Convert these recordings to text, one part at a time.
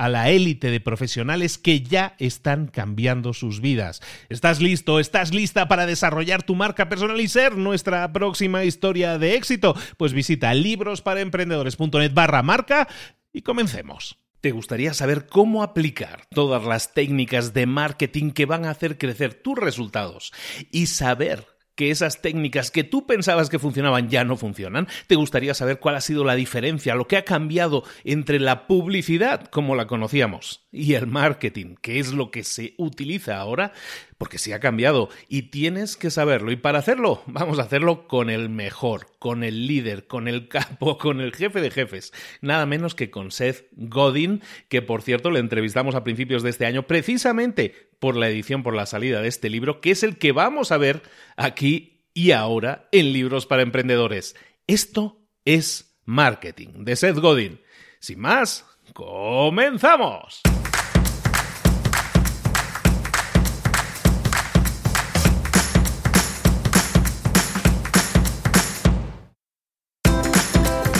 a la élite de profesionales que ya están cambiando sus vidas. ¿Estás listo? ¿Estás lista para desarrollar tu marca personal y ser nuestra próxima historia de éxito? Pues visita librosparaemprendedores.net barra marca y comencemos. ¿Te gustaría saber cómo aplicar todas las técnicas de marketing que van a hacer crecer tus resultados y saber que esas técnicas que tú pensabas que funcionaban ya no funcionan? ¿Te gustaría saber cuál ha sido la diferencia, lo que ha cambiado entre la publicidad, como la conocíamos, y el marketing, que es lo que se utiliza ahora? Porque sí ha cambiado y tienes que saberlo. Y para hacerlo, vamos a hacerlo con el mejor, con el líder, con el capo, con el jefe de jefes. Nada menos que con Seth Godin, que por cierto le entrevistamos a principios de este año precisamente por la edición, por la salida de este libro, que es el que vamos a ver aquí y ahora en Libros para Emprendedores. Esto es Marketing, de Seth Godin. Sin más, comenzamos.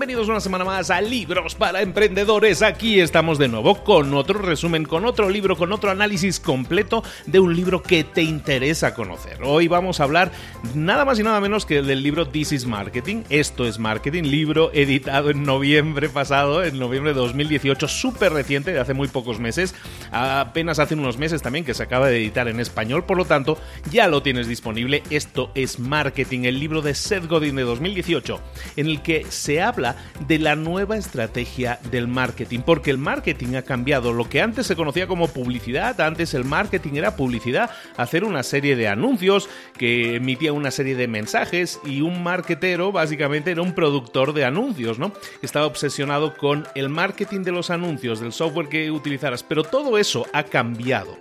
bienvenidos una semana más a Libros para Emprendedores. Aquí estamos de nuevo con otro resumen, con otro libro, con otro análisis completo de un libro que te interesa conocer. Hoy vamos a hablar nada más y nada menos que del libro This is Marketing. Esto es Marketing, libro editado en noviembre pasado, en noviembre de 2018, súper reciente, de hace muy pocos meses. Apenas hace unos meses también que se acaba de editar en español, por lo tanto ya lo tienes disponible. Esto es Marketing, el libro de Seth Godin de 2018 en el que se habla de la nueva estrategia del marketing, porque el marketing ha cambiado. Lo que antes se conocía como publicidad, antes el marketing era publicidad, hacer una serie de anuncios que emitía una serie de mensajes y un marketero básicamente era un productor de anuncios, ¿no? Estaba obsesionado con el marketing de los anuncios, del software que utilizaras, pero todo eso ha cambiado.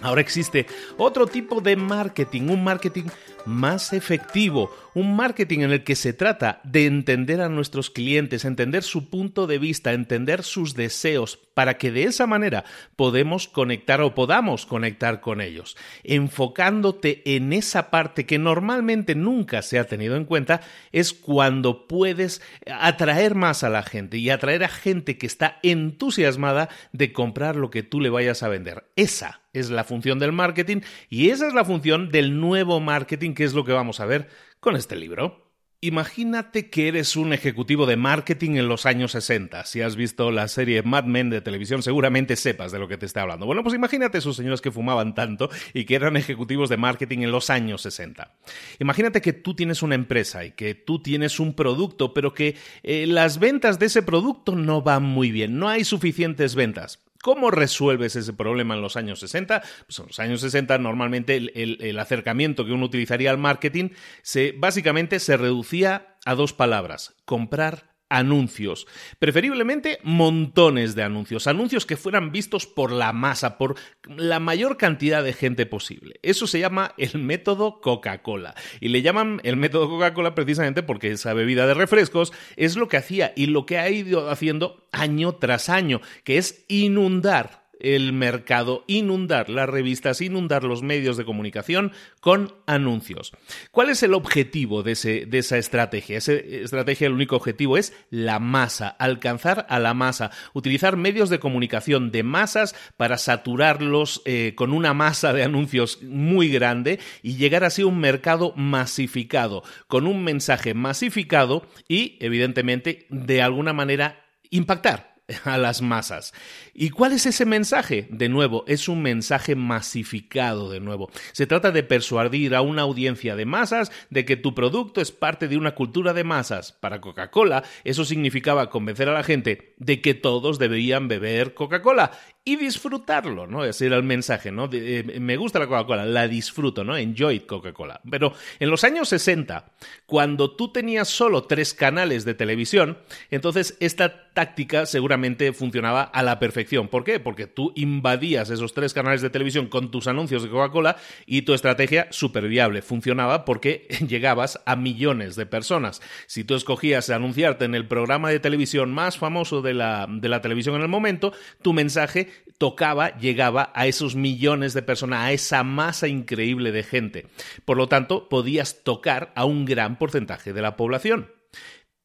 Ahora existe otro tipo de marketing, un marketing más efectivo, un marketing en el que se trata de entender a nuestros clientes, entender su punto de vista, entender sus deseos, para que de esa manera podemos conectar o podamos conectar con ellos, enfocándote en esa parte que normalmente nunca se ha tenido en cuenta, es cuando puedes atraer más a la gente y atraer a gente que está entusiasmada de comprar lo que tú le vayas a vender. Esa es la función del marketing y esa es la función del nuevo marketing, que es lo que vamos a ver con este libro. Imagínate que eres un ejecutivo de marketing en los años 60. Si has visto la serie Mad Men de televisión, seguramente sepas de lo que te estoy hablando. Bueno, pues imagínate esos señores que fumaban tanto y que eran ejecutivos de marketing en los años 60. Imagínate que tú tienes una empresa y que tú tienes un producto, pero que eh, las ventas de ese producto no van muy bien, no hay suficientes ventas. ¿Cómo resuelves ese problema en los años 60? Pues en los años 60 normalmente el, acercamiento que uno utilizaría al marketing se, básicamente se reducía a dos palabras, comprar anuncios, preferiblemente montones de anuncios, anuncios que fueran vistos por la masa, por la mayor cantidad de gente posible. Eso se llama el método Coca-Cola. Y le llaman el método Coca-Cola precisamente porque esa bebida de refrescos es lo que hacía y lo que ha ido haciendo año tras año, que es inundar el mercado, inundar las revistas, inundar los medios de comunicación con anuncios. ¿Cuál es el objetivo de, esa estrategia? Esa estrategia, el único objetivo es la masa, alcanzar a la masa, utilizar medios de comunicación de masas para saturarlos eh, con una masa de anuncios muy grande y llegar así a un mercado masificado, con un mensaje masificado y, evidentemente, de alguna manera impactar a las masas. ¿Y cuál es ese mensaje? De nuevo, es un mensaje masificado, de nuevo. Se trata de persuadir a una audiencia de masas de que tu producto es parte de una cultura de masas. Para Coca-Cola, eso significaba convencer a la gente de que todos deberían beber Coca-Cola y disfrutarlo, ¿no? Ese era el mensaje, ¿no? Eh, me gusta la Coca-Cola, la disfruto, ¿no? Enjoy Coca-Cola. Pero en los años 60, cuando tú tenías solo tres canales de televisión, entonces esta táctica seguramente funcionaba a la perfección. ¿Por qué? Porque tú invadías esos tres canales de televisión con tus anuncios de Coca-Cola y tu estrategia súper viable. Funcionaba porque llegabas a millones de personas. Si tú escogías anunciarte en el programa de televisión más famoso de la, de la televisión en el momento, tu mensaje tocaba, llegaba a esos millones de personas, a esa masa increíble de gente. Por lo tanto, podías tocar a un gran porcentaje de la población.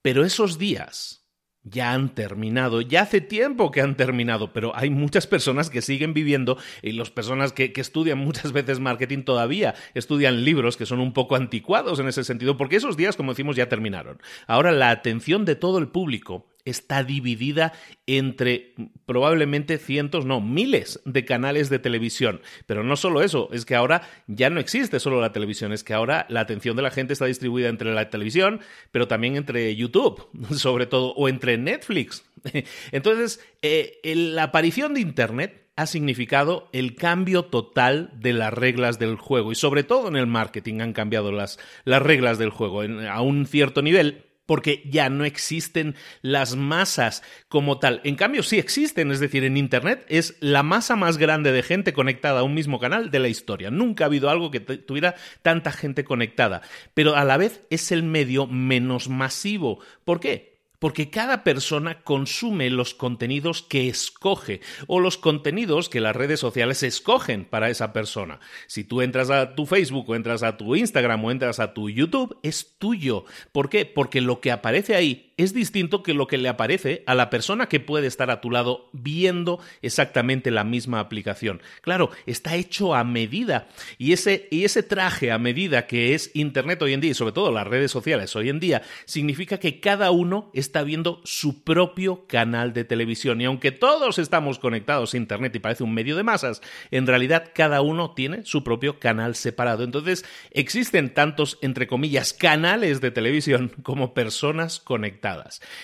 Pero esos días ya han terminado, ya hace tiempo que han terminado, pero hay muchas personas que siguen viviendo y las personas que, estudian muchas veces marketing todavía estudian libros que son un poco anticuados en ese sentido, porque esos días, como decimos, ya terminaron. Ahora la atención de todo el público está dividida entre probablemente cientos, no, miles de canales de televisión. Pero no solo eso, es que ahora ya no existe solo la televisión, es que ahora la atención de la gente está distribuida entre la televisión, pero también entre YouTube, sobre todo, o entre Netflix. Entonces, eh, la aparición de Internet ha significado el cambio total de las reglas del juego y sobre todo en el marketing han cambiado las, las reglas del juego a un cierto nivel porque ya no existen las masas como tal. En cambio, sí existen, es decir, en Internet es la masa más grande de gente conectada a un mismo canal de la historia. Nunca ha habido algo que tuviera tanta gente conectada, pero a la vez es el medio menos masivo. ¿Por qué? Porque cada persona consume los contenidos que escoge o los contenidos que las redes sociales escogen para esa persona. Si tú entras a tu Facebook o entras a tu Instagram o entras a tu YouTube, es tuyo. ¿Por qué? Porque lo que aparece ahí es distinto que lo que le aparece a la persona que puede estar a tu lado viendo exactamente la misma aplicación. Claro, está hecho a medida y ese, y ese traje a medida que es Internet hoy en día y sobre todo las redes sociales hoy en día, significa que cada uno está viendo su propio canal de televisión y aunque todos estamos conectados a Internet y parece un medio de masas, en realidad cada uno tiene su propio canal separado. Entonces existen tantos, entre comillas, canales de televisión como personas conectadas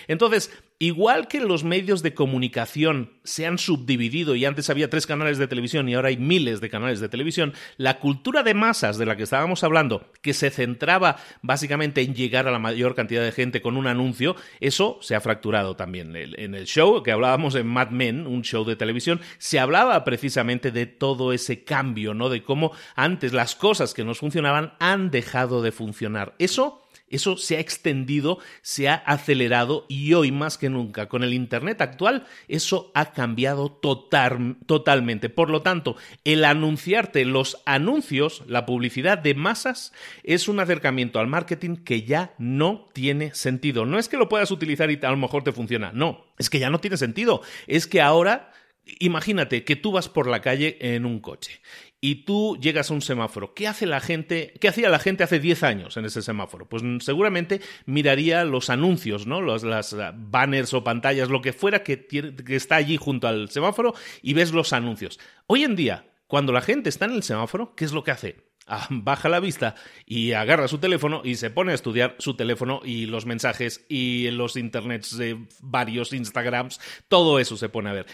entonces, igual que los medios de comunicación se han subdividido y antes había tres canales de televisión y ahora hay miles de canales de televisión, la cultura de masas de la que estábamos hablando, que se centraba básicamente en llegar a la mayor cantidad de gente con un anuncio, eso se ha fracturado también. En el show que hablábamos en Mad Men, un show de televisión, se hablaba precisamente de todo ese cambio, ¿no? De cómo antes las cosas que nos funcionaban han dejado de funcionar. Eso eso se ha extendido, se ha acelerado y hoy más que nunca con el Internet actual eso ha cambiado totalmente. Por lo tanto, el anunciarte los anuncios, la publicidad de masas, es un acercamiento al marketing que ya no tiene sentido. No es que lo puedas utilizar y a lo mejor te funciona, no, es que ya no tiene sentido. Es que ahora Imagínate que tú vas por la calle en un coche y tú llegas a un semáforo. ¿Qué hace la gente? ¿Qué hacía la gente hace 10 años en ese semáforo? Pues seguramente miraría los anuncios, ¿no? Los, las uh, banners o pantallas, lo que fuera que, que está allí junto al semáforo y ves los anuncios. Hoy en día, cuando la gente está en el semáforo, ¿qué es lo que hace? Ah, baja la vista y agarra su teléfono y se pone a estudiar su teléfono y los mensajes y los internets de varios Instagrams, todo eso se pone a ver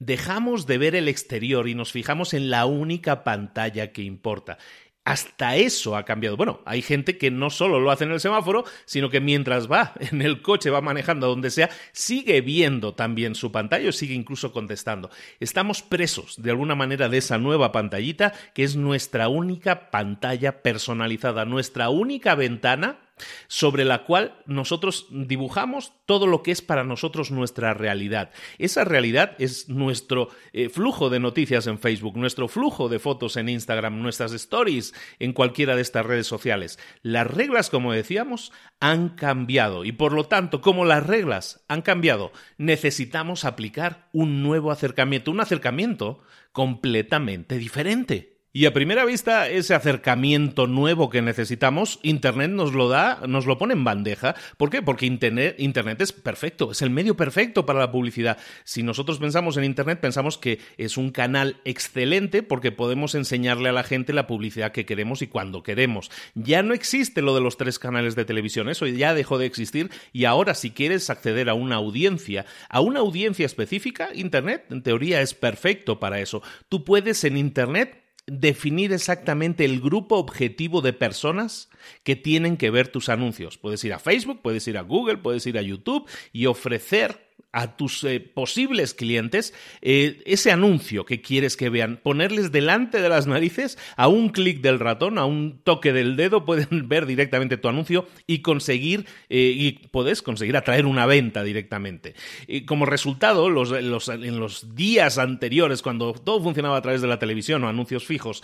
dejamos de ver el exterior y nos fijamos en la única pantalla que importa. Hasta eso ha cambiado. Bueno, hay gente que no solo lo hace en el semáforo, sino que mientras va en el coche, va manejando donde sea, sigue viendo también su pantalla o sigue incluso contestando. Estamos presos de alguna manera de esa nueva pantallita que es nuestra única pantalla personalizada, nuestra única ventana sobre la cual nosotros dibujamos todo lo que es para nosotros nuestra realidad. Esa realidad es nuestro eh, flujo de noticias en Facebook, nuestro flujo de fotos en Instagram, nuestras stories en cualquiera de estas redes sociales. Las reglas, como decíamos, han cambiado y por lo tanto, como las reglas han cambiado, necesitamos aplicar un nuevo acercamiento, un acercamiento completamente diferente. Y a primera vista, ese acercamiento nuevo que necesitamos, Internet nos lo da, nos lo pone en bandeja. ¿Por qué? Porque Internet, Internet es perfecto, es el medio perfecto para la publicidad. Si nosotros pensamos en Internet, pensamos que es un canal excelente porque podemos enseñarle a la gente la publicidad que queremos y cuando queremos. Ya no existe lo de los tres canales de televisión, eso ya dejó de existir y ahora si quieres acceder a una audiencia, a una audiencia específica, Internet en teoría es perfecto para eso. Tú puedes en Internet definir exactamente el grupo objetivo de personas que tienen que ver tus anuncios. Puedes ir a Facebook, puedes ir a Google, puedes ir a YouTube y ofrecer a tus eh, posibles clientes eh, ese anuncio que quieres que vean, ponerles delante de las narices a un clic del ratón, a un toque del dedo, pueden ver directamente tu anuncio y conseguir, eh, y puedes conseguir atraer una venta directamente. Y como resultado, en los días anteriores, cuando todo funcionaba a través de la televisión o anuncios fijos,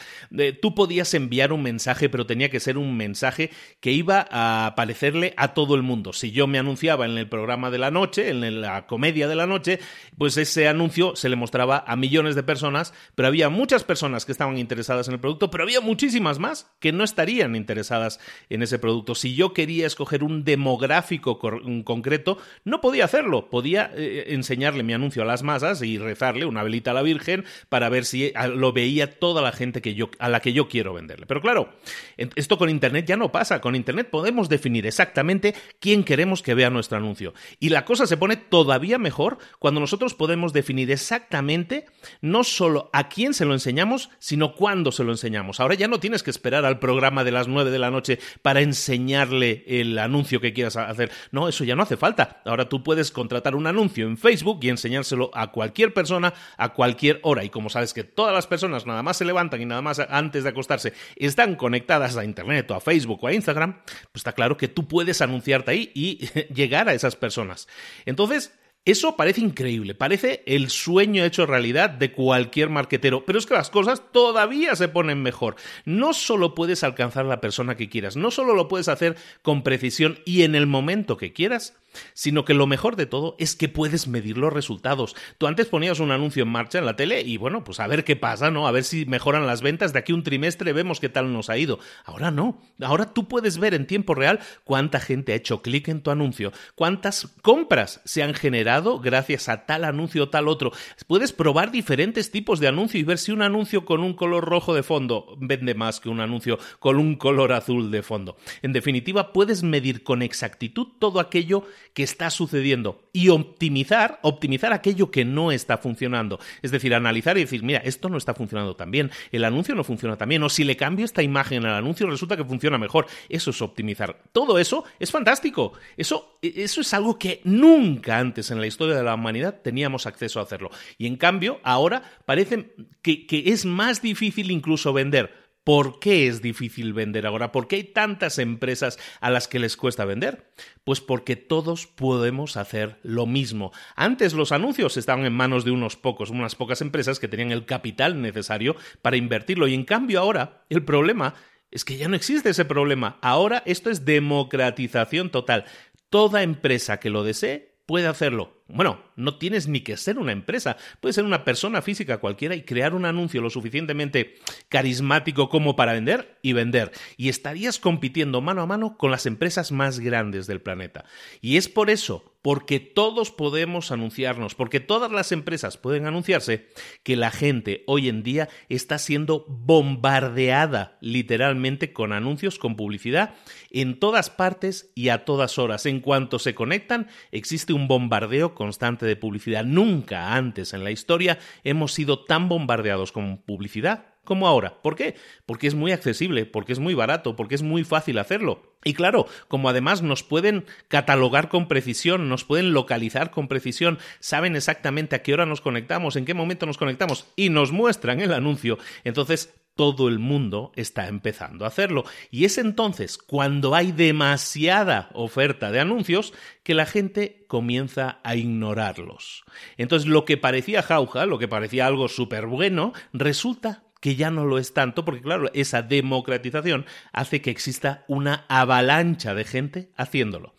tú podías enviar un mensaje, pero tenía que ser un mensaje que iba a aparecerle a todo el mundo. Si yo me anunciaba en el programa de la noche, en la media de la noche, pues ese anuncio se le mostraba a millones de personas, pero había muchas personas que estaban interesadas en el producto, pero había muchísimas más que no estarían interesadas en ese producto. Si yo quería escoger un demográfico concreto, no podía hacerlo, podía eh, enseñarle mi anuncio a las masas y rezarle una velita a la Virgen para ver si lo veía toda la gente que yo, a la que yo quiero venderle. Pero claro, esto con Internet ya no pasa. Con Internet podemos definir exactamente quién queremos que vea nuestro anuncio. Y la cosa se pone todavía mejor cuando nosotros podemos definir exactamente no solo a quién se lo enseñamos, sino cuándo se lo enseñamos. Ahora ya no tienes que esperar al programa de las 9 de la noche para enseñarle el anuncio que quieras hacer. No, eso ya no hace falta. Ahora tú puedes contratar un anuncio en Facebook y enseñárselo a cualquier persona a cualquier hora. Y como sabes que todas las personas nada más se levantan y nada más antes de acostarse están conectadas a Internet o a Facebook o a Instagram, pues está claro que tú puedes anunciarte ahí y llegar a esas personas. Entonces, eso parece increíble, parece el sueño hecho realidad de cualquier marquetero, pero es que las cosas todavía se ponen mejor. No solo puedes alcanzar a la persona que quieras, no solo lo puedes hacer con precisión y en el momento que quieras, sino que lo mejor de todo es que puedes medir los resultados. Tú antes ponías un anuncio en marcha en la tele y bueno, pues a ver qué pasa, ¿no? A ver si mejoran las ventas, de aquí un trimestre vemos qué tal nos ha ido. Ahora no, ahora tú puedes ver en tiempo real cuánta gente ha hecho clic en tu anuncio, cuántas compras se han generado gracias a tal anuncio o tal otro. Puedes probar diferentes tipos de anuncio y ver si un anuncio con un color rojo de fondo vende más que un anuncio con un color azul de fondo. En definitiva, puedes medir con exactitud todo aquello que está sucediendo y optimizar, optimizar aquello que no está funcionando. Es decir, analizar y decir, mira, esto no está funcionando tan bien, el anuncio no funciona tan bien, o si le cambio esta imagen al anuncio resulta que funciona mejor. Eso es optimizar. Todo eso es fantástico. Eso, eso es algo que nunca antes en la historia de la humanidad teníamos acceso a hacerlo. Y en cambio, ahora parece que es más difícil incluso vender ¿Por qué es difícil vender ahora? ¿Por qué hay tantas empresas a las que les cuesta vender? Pues porque todos podemos hacer lo mismo. Antes los anuncios estaban en manos de unos pocos, unas pocas empresas que tenían el capital necesario para invertirlo y en cambio ahora el problema es que ya no existe ese problema. Ahora esto es democratización total. Toda empresa que lo desee puede hacerlo. Bueno, no tienes ni que ser una empresa, puedes ser una persona física cualquiera y crear un anuncio lo suficientemente carismático como para vender y vender. Y estarías compitiendo mano a mano con las empresas más grandes del planeta. Y es por eso, porque todos podemos anunciarnos, porque todas las empresas pueden anunciarse, que la gente hoy en día está siendo bombardeada literalmente con anuncios, con publicidad, en todas partes y a todas horas. En cuanto se conectan, existe un bombardeo constante de publicidad. Nunca antes en la historia hemos sido tan bombardeados con publicidad como ahora. ¿Por qué? Porque es muy accesible, porque es muy barato, porque es muy fácil hacerlo. Y claro, como además nos pueden catalogar con precisión, nos pueden localizar con precisión, saben exactamente a qué hora nos conectamos, en qué momento nos conectamos y nos muestran el anuncio, entonces todo el mundo está empezando a hacerlo. Y es entonces cuando hay demasiada oferta de anuncios que la gente comienza a ignorarlos. Entonces lo que parecía jauja, lo que parecía algo súper bueno, resulta que ya no lo es tanto, porque claro, esa democratización hace que exista una avalancha de gente haciéndolo.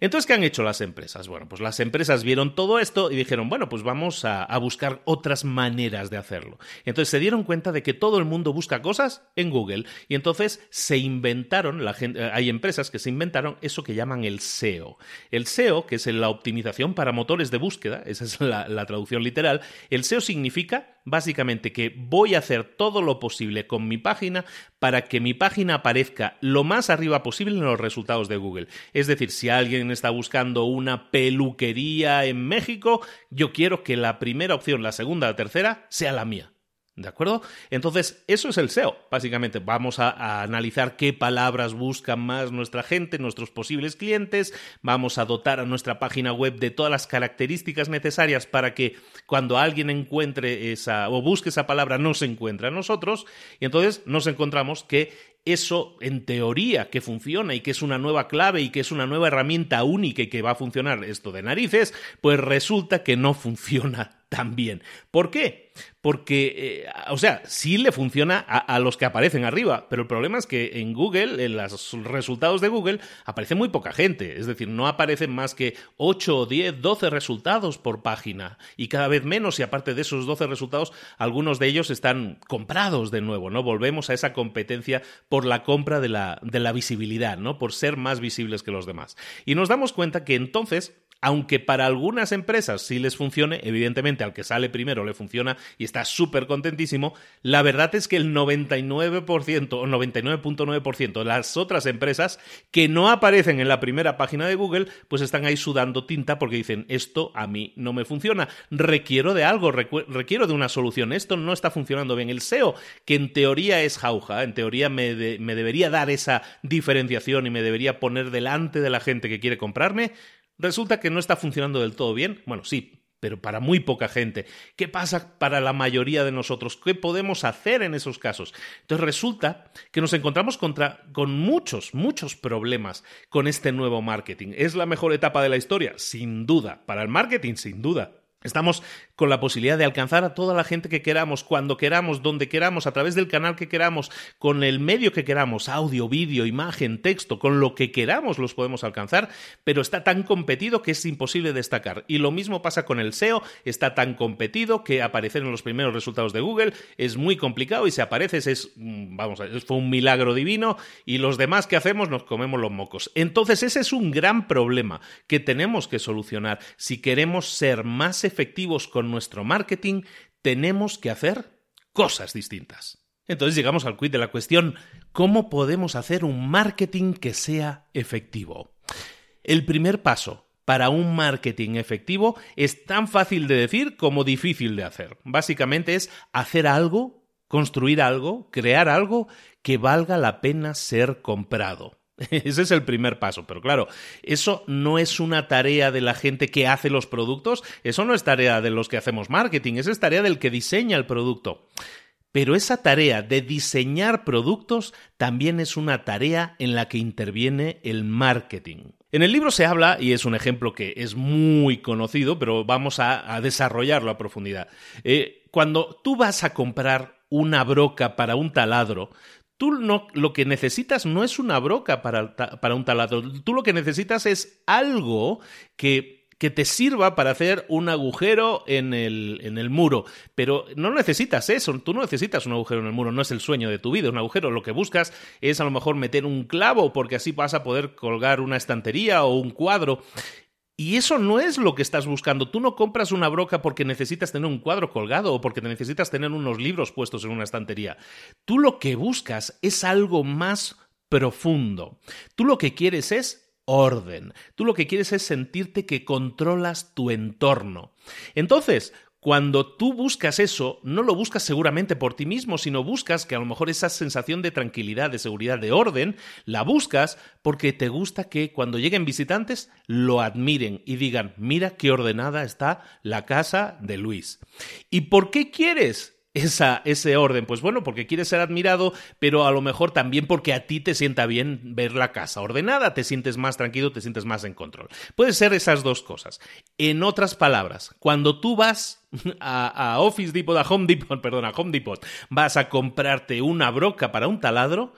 Entonces, ¿qué han hecho las empresas? Bueno, pues las empresas vieron todo esto y dijeron, bueno, pues vamos a, buscar otras maneras de hacerlo. Entonces se dieron cuenta de que todo el mundo busca cosas en Google y entonces se inventaron, la gente, hay empresas que se inventaron eso que llaman el SEO. El SEO, que es la optimización para motores de búsqueda, esa es la traducción literal, el SEO significa básicamente que voy a hacer todo lo posible con mi página para que mi página aparezca lo más arriba posible en los resultados de Google. Es decir, si alguien está buscando una peluquería en México, yo quiero que la primera opción, la segunda, la tercera sea la mía. ¿De acuerdo? Entonces, eso es el SEO. Básicamente, vamos a, analizar qué palabras buscan más nuestra gente, nuestros posibles clientes. Vamos a dotar a nuestra página web de todas las características necesarias para que cuando alguien encuentre esa o busque esa palabra no se encuentre a nosotros. Y entonces nos encontramos que eso en teoría que funciona y que es una nueva clave y que es una nueva herramienta única y que va a funcionar esto de narices, pues resulta que no funciona tan bien. ¿Por qué? Porque, eh, o sea, sí le funciona a, los que aparecen arriba, pero el problema es que en Google, en los resultados de Google, aparece muy poca gente. Es decir, no aparecen más que 8, 10, 12 resultados por página y cada vez menos y aparte de esos 12 resultados, algunos de ellos están comprados de nuevo, ¿no? Volvemos a esa competencia por la compra de la, de la visibilidad, ¿no? Por ser más visibles que los demás. Y nos damos cuenta que entonces aunque para algunas empresas sí les funcione, evidentemente al que sale primero le funciona y está súper contentísimo, la verdad es que el 99% o 99.9% de las otras empresas que no aparecen en la primera página de Google, pues están ahí sudando tinta porque dicen, esto a mí no me funciona, requiero de algo, requiero de una solución, esto no está funcionando bien. El SEO, que en teoría es jauja, en teoría me, me debería dar esa diferenciación y me debería poner delante de la gente que quiere comprarme, Resulta que no está funcionando del todo bien. Bueno, sí, pero para muy poca gente. ¿Qué pasa para la mayoría de nosotros? ¿Qué podemos hacer en esos casos? Entonces resulta que nos encontramos contra, con muchos, muchos problemas con este nuevo marketing. ¿Es la mejor etapa de la historia? Sin duda. Para el marketing, sin duda. Estamos con la posibilidad de alcanzar a toda la gente que queramos, cuando queramos, donde queramos, a través del canal que queramos, con el medio que queramos, audio, vídeo, imagen, texto, con lo que queramos los podemos alcanzar, pero está tan competido que es imposible destacar. Y lo mismo pasa con el SEO, está tan competido que aparecer en los primeros resultados de Google es muy complicado y si apareces es, mm, vamos, fue un milagro divino y los demás que hacemos nos comemos los mocos. Entonces ese es un gran problema que tenemos que solucionar si queremos ser más efectivos con nuestro marketing, tenemos que hacer cosas distintas. Entonces llegamos al quid de la cuestión, ¿cómo podemos hacer un marketing que sea efectivo? El primer paso para un marketing efectivo es tan fácil de decir como difícil de hacer. Básicamente es hacer algo, construir algo, crear algo que valga la pena ser comprado. Ese es el primer paso, pero claro, eso no es una tarea de la gente que hace los productos, eso no es tarea de los que hacemos marketing, eso es tarea del que diseña el producto. Pero esa tarea de diseñar productos también es una tarea en la que interviene el marketing. En el libro se habla, y es un ejemplo que es muy conocido, pero vamos a, desarrollarlo a profundidad. Eh, cuando tú vas a comprar una broca para un taladro, Tú no, lo que necesitas no es una broca para, para un taladro, tú lo que necesitas es algo que que te sirva para hacer un agujero en el, en el muro. Pero no necesitas eso, tú no necesitas un agujero en el muro, no es el sueño de tu vida, un agujero. Lo que buscas es a lo mejor meter un clavo porque así vas a poder colgar una estantería o un cuadro. Y eso no es lo que estás buscando. Tú no compras una broca porque necesitas tener un cuadro colgado o porque necesitas tener unos libros puestos en una estantería. Tú lo que buscas es algo más profundo. Tú lo que quieres es orden. Tú lo que quieres es sentirte que controlas tu entorno. Entonces, cuando tú buscas eso, no lo buscas seguramente por ti mismo, sino buscas que a lo mejor esa sensación de tranquilidad, de seguridad, de orden, la buscas porque te gusta que cuando lleguen visitantes lo admiren y digan, mira qué ordenada está la casa de Luis. ¿Y por qué quieres esa, ese orden? Pues bueno, porque quieres ser admirado, pero a lo mejor también porque a ti te sienta bien ver la casa ordenada, te sientes más tranquilo, te sientes más en control. Puede ser esas dos cosas. En otras palabras, cuando tú vas a, a Office Depot, a Home Depot, perdón, a Home Depot, vas a comprarte una broca para un taladro,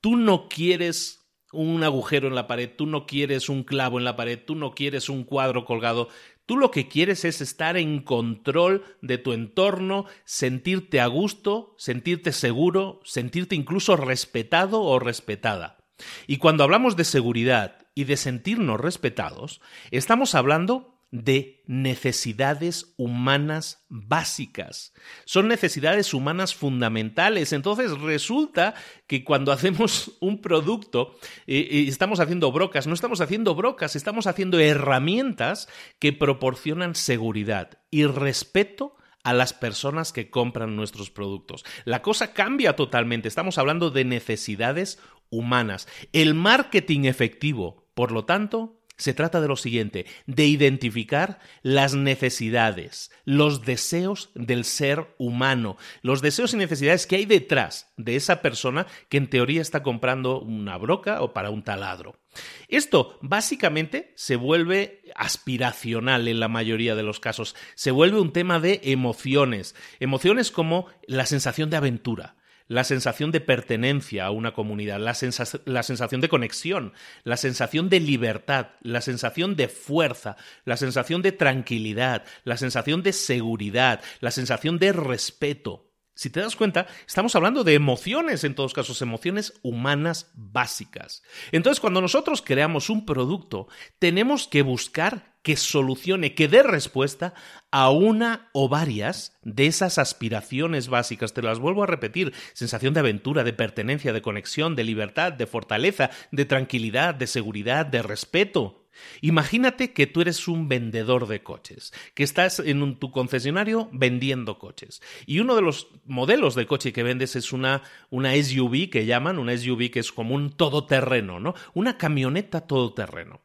tú no quieres un agujero en la pared, tú no quieres un clavo en la pared, tú no quieres un cuadro colgado, Tú lo que quieres es estar en control de tu entorno, sentirte a gusto, sentirte seguro, sentirte incluso respetado o respetada. Y cuando hablamos de seguridad y de sentirnos respetados, estamos hablando de necesidades humanas básicas. Son necesidades humanas fundamentales. Entonces resulta que cuando hacemos un producto eh, y estamos haciendo brocas, no estamos haciendo brocas, estamos haciendo herramientas que proporcionan seguridad y respeto a las personas que compran nuestros productos. La cosa cambia totalmente. Estamos hablando de necesidades humanas. El marketing efectivo, por lo tanto, se trata de lo siguiente, de identificar las necesidades, los deseos del ser humano, los deseos y necesidades que hay detrás de esa persona que en teoría está comprando una broca o para un taladro. Esto básicamente se vuelve aspiracional en la mayoría de los casos, se vuelve un tema de emociones, emociones como la sensación de aventura, la sensación de pertenencia a una comunidad, la, sensación de conexión, la sensación de libertad, la sensación de fuerza, la sensación de tranquilidad, la sensación de seguridad, la sensación de respeto. Si te das cuenta, estamos hablando de emociones, en todos casos, emociones humanas básicas. Entonces, cuando nosotros creamos un producto, tenemos que buscar que solucione, que dé respuesta a una o varias de esas aspiraciones básicas. Te las vuelvo a repetir. Sensación de aventura, de pertenencia, de conexión, de libertad, de fortaleza, de tranquilidad, de seguridad, de respeto. Imagínate que tú eres un vendedor de coches, que estás en tu concesionario vendiendo coches. Y uno de los modelos de coche que vendes es una, una SUV que llaman, una SUV que es como un todoterreno, ¿no? Una camioneta todoterreno.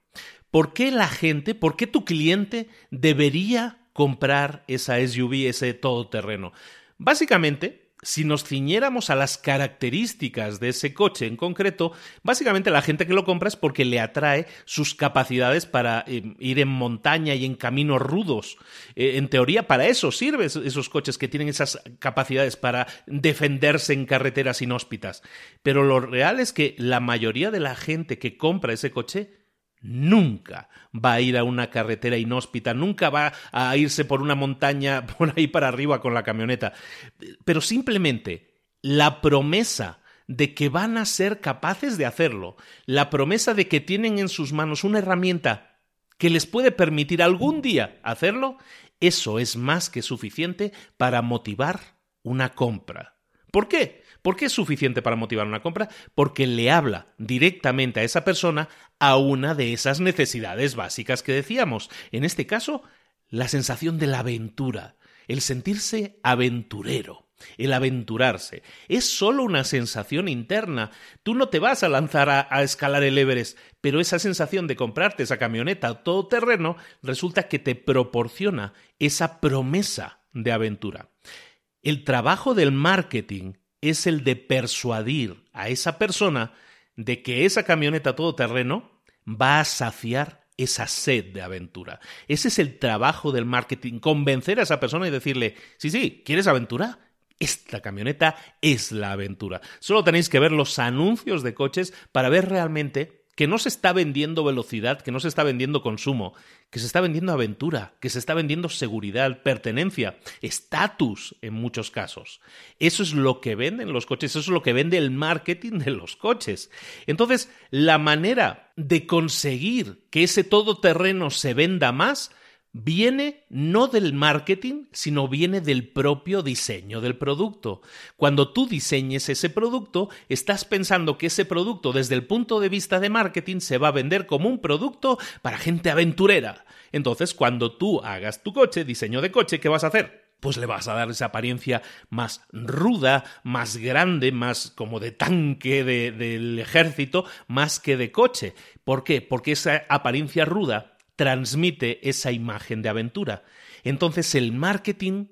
¿Por qué la gente, por qué tu cliente debería comprar esa SUV, ese todoterreno? Básicamente, si nos ciñéramos a las características de ese coche en concreto, básicamente la gente que lo compra es porque le atrae sus capacidades para eh, ir en montaña y en caminos rudos. Eh, en teoría, para eso sirven esos coches que tienen esas capacidades para defenderse en carreteras inhóspitas. Pero lo real es que la mayoría de la gente que compra ese coche nunca va a ir a una carretera inhóspita, nunca va a irse por una montaña por ahí para arriba con la camioneta, pero simplemente la promesa de que van a ser capaces de hacerlo, la promesa de que tienen en sus manos una herramienta que les puede permitir algún día hacerlo, eso es más que suficiente para motivar una compra. ¿Por qué? ¿Por qué es suficiente para motivar una compra? Porque le habla directamente a esa persona a una de esas necesidades básicas que decíamos. En este caso, la sensación de la aventura, el sentirse aventurero. El aventurarse es solo una sensación interna. Tú no te vas a lanzar a, escalar el Everest, pero esa sensación de comprarte esa camioneta todoterreno resulta que te proporciona esa promesa de aventura. El trabajo del marketing es el de persuadir a esa persona de que esa camioneta todoterreno va a saciar esa sed de aventura. Ese es el trabajo del marketing, convencer a esa persona y decirle, sí, sí, ¿quieres aventura? Esta camioneta es la aventura. Solo tenéis que ver los anuncios de coches para ver realmente que no se está vendiendo velocidad, que no se está vendiendo consumo, que se está vendiendo aventura, que se está vendiendo seguridad, pertenencia, estatus en muchos casos. Eso es lo que venden los coches, eso es lo que vende el marketing de los coches. Entonces, la manera de conseguir que ese todoterreno se venda más viene no del marketing, sino viene del propio diseño del producto. Cuando tú diseñes ese producto, estás pensando que ese producto desde el punto de vista de marketing se va a vender como un producto para gente aventurera. Entonces, cuando tú hagas tu coche, diseño de coche, ¿qué vas a hacer? pues le vas a dar esa apariencia más ruda, más grande, más como de tanque del ejército, más que de coche. ¿Por qué? Porque esa apariencia ruda transmite esa imagen de aventura. Entonces el marketing,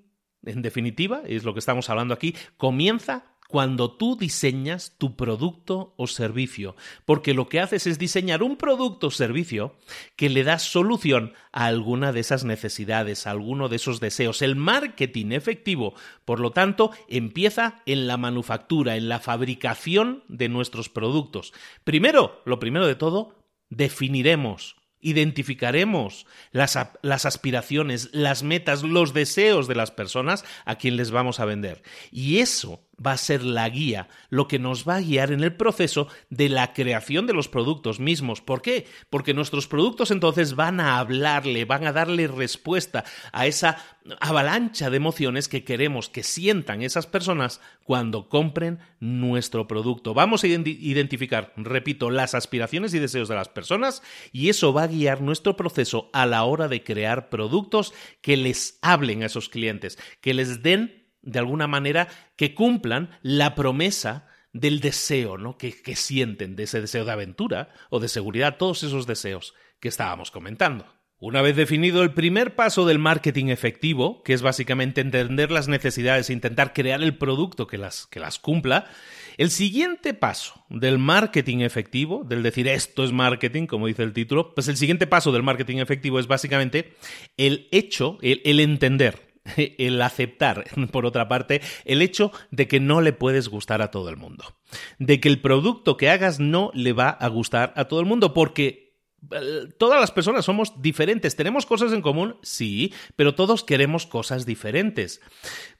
en definitiva, es lo que estamos hablando aquí, comienza cuando tú diseñas tu producto o servicio, porque lo que haces es diseñar un producto o servicio que le da solución a alguna de esas necesidades, a alguno de esos deseos. El marketing efectivo, por lo tanto, empieza en la manufactura, en la fabricación de nuestros productos. Primero, lo primero de todo, definiremos identificaremos las, las, aspiraciones, las metas, los deseos de las personas a quien les vamos a vender. Y eso va a ser la guía, lo que nos va a guiar en el proceso de la creación de los productos mismos. ¿Por qué? Porque nuestros productos entonces van a hablarle, van a darle respuesta a esa avalancha de emociones que queremos que sientan esas personas cuando compren nuestro producto. Vamos a identificar, repito, las aspiraciones y deseos de las personas y eso va a guiar nuestro proceso a la hora de crear productos que les hablen a esos clientes, que les den de alguna manera, que cumplan la promesa del deseo, ¿no? Que, que sienten, de ese deseo de aventura o de seguridad, todos esos deseos que estábamos comentando. Una vez definido el primer paso del marketing efectivo, que es básicamente entender las necesidades e intentar crear el producto que las, que las cumpla, el siguiente paso del marketing efectivo, del decir esto es marketing, como dice el título, pues el siguiente paso del marketing efectivo es básicamente el hecho, el, el entender el aceptar, por otra parte, el hecho de que no le puedes gustar a todo el mundo. De que el producto que hagas no le va a gustar a todo el mundo porque eh, todas las personas somos diferentes. ¿Tenemos cosas en común? Sí, pero todos queremos cosas diferentes.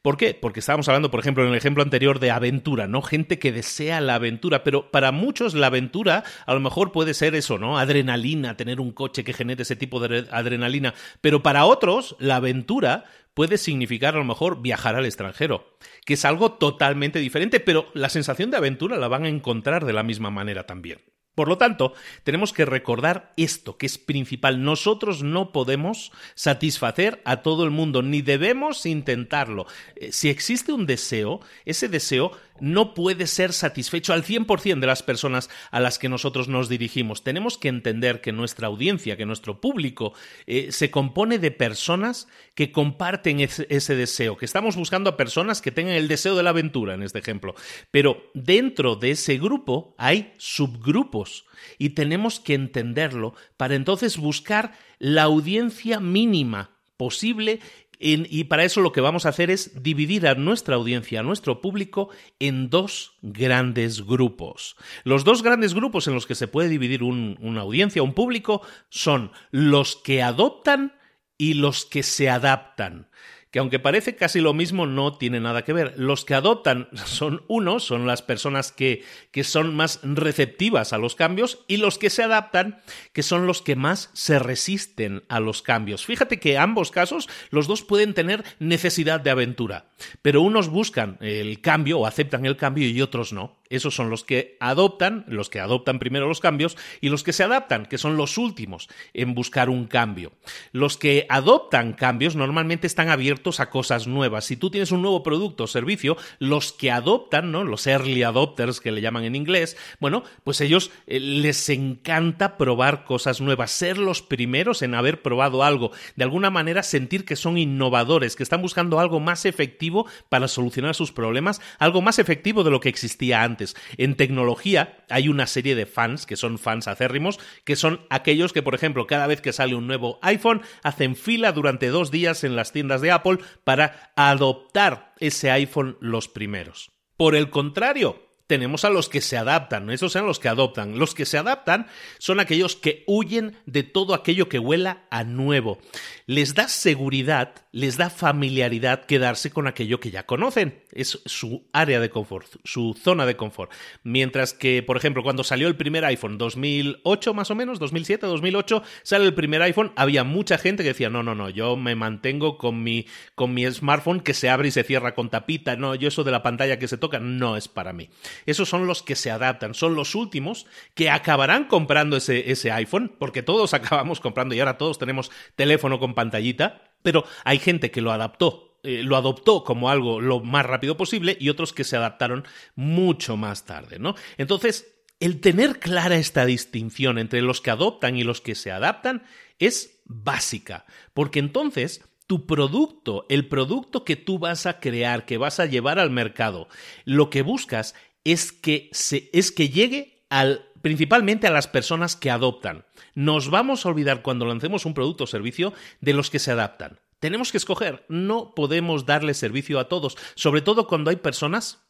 ¿Por qué? Porque estábamos hablando, por ejemplo, en el ejemplo anterior de aventura, ¿no? Gente que desea la aventura, pero para muchos la aventura a lo mejor puede ser eso, ¿no? Adrenalina, tener un coche que genere ese tipo de adrenalina, pero para otros la aventura puede significar a lo mejor viajar al extranjero, que es algo totalmente diferente, pero la sensación de aventura la van a encontrar de la misma manera también. Por lo tanto, tenemos que recordar esto, que es principal. Nosotros no podemos satisfacer a todo el mundo, ni debemos intentarlo. Eh, si existe un deseo, ese deseo no puede ser satisfecho al 100% de las personas a las que nosotros nos dirigimos. Tenemos que entender que nuestra audiencia, que nuestro público, eh, se compone de personas que comparten ese, deseo, que estamos buscando a personas que tengan el deseo de la aventura, en este ejemplo. Pero dentro de ese grupo hay subgrupos y tenemos que entenderlo para entonces buscar la audiencia mínima posible y para eso lo que vamos a hacer es dividir a nuestra audiencia, a nuestro público, en dos grandes grupos. Los dos grandes grupos en los que se puede dividir una audiencia, un público, son los que adoptan y los que se adaptan que aunque parece casi lo mismo, no tiene nada que ver. Los que adoptan son unos, son las personas que, que son más receptivas a los cambios, y los que se adaptan, que son los que más se resisten a los cambios. Fíjate que ambos casos, los dos pueden tener necesidad de aventura, pero unos buscan el cambio o aceptan el cambio y otros no. Esos son los que adoptan, los que adoptan primero los cambios, y los que se adaptan, que son los últimos en buscar un cambio. Los que adoptan cambios normalmente están abiertos a cosas nuevas. Si tú tienes un nuevo producto o servicio, los que adoptan, ¿no? Los early adopters que le llaman en inglés, bueno, pues ellos eh, les encanta probar cosas nuevas, ser los primeros en haber probado algo, de alguna manera sentir que son innovadores, que están buscando algo más efectivo para solucionar sus problemas, algo más efectivo de lo que existía antes en tecnología hay una serie de fans que son fans acérrimos, que son aquellos que, por ejemplo, cada vez que sale un nuevo iPhone, hacen fila durante dos días en las tiendas de Apple para adoptar ese iPhone los primeros. Por el contrario, tenemos a los que se adaptan, esos son los que adoptan. Los que se adaptan son aquellos que huyen de todo aquello que huela a nuevo. Les da seguridad, les da familiaridad quedarse con aquello que ya conocen. Es su área de confort, su zona de confort. Mientras que, por ejemplo, cuando salió el primer iPhone, 2008 más o menos, 2007, 2008, sale el primer iPhone, había mucha gente que decía, no, no, no, yo me mantengo con mi, con mi smartphone que se abre y se cierra con tapita, no, yo eso de la pantalla que se toca no es para mí. Esos son los que se adaptan, son los últimos que acabarán comprando ese, ese iPhone, porque todos acabamos comprando y ahora todos tenemos teléfono con pantallita, pero hay gente que lo adaptó eh, lo adoptó como algo lo más rápido posible y otros que se adaptaron mucho más tarde, ¿no? Entonces, el tener clara esta distinción entre los que adoptan y los que se adaptan es básica, porque entonces tu producto, el producto que tú vas a crear, que vas a llevar al mercado, lo que buscas es que, se, es que llegue al, principalmente a las personas que adoptan. Nos vamos a olvidar cuando lancemos un producto o servicio de los que se adaptan. Tenemos que escoger, no podemos darle servicio a todos, sobre todo cuando hay personas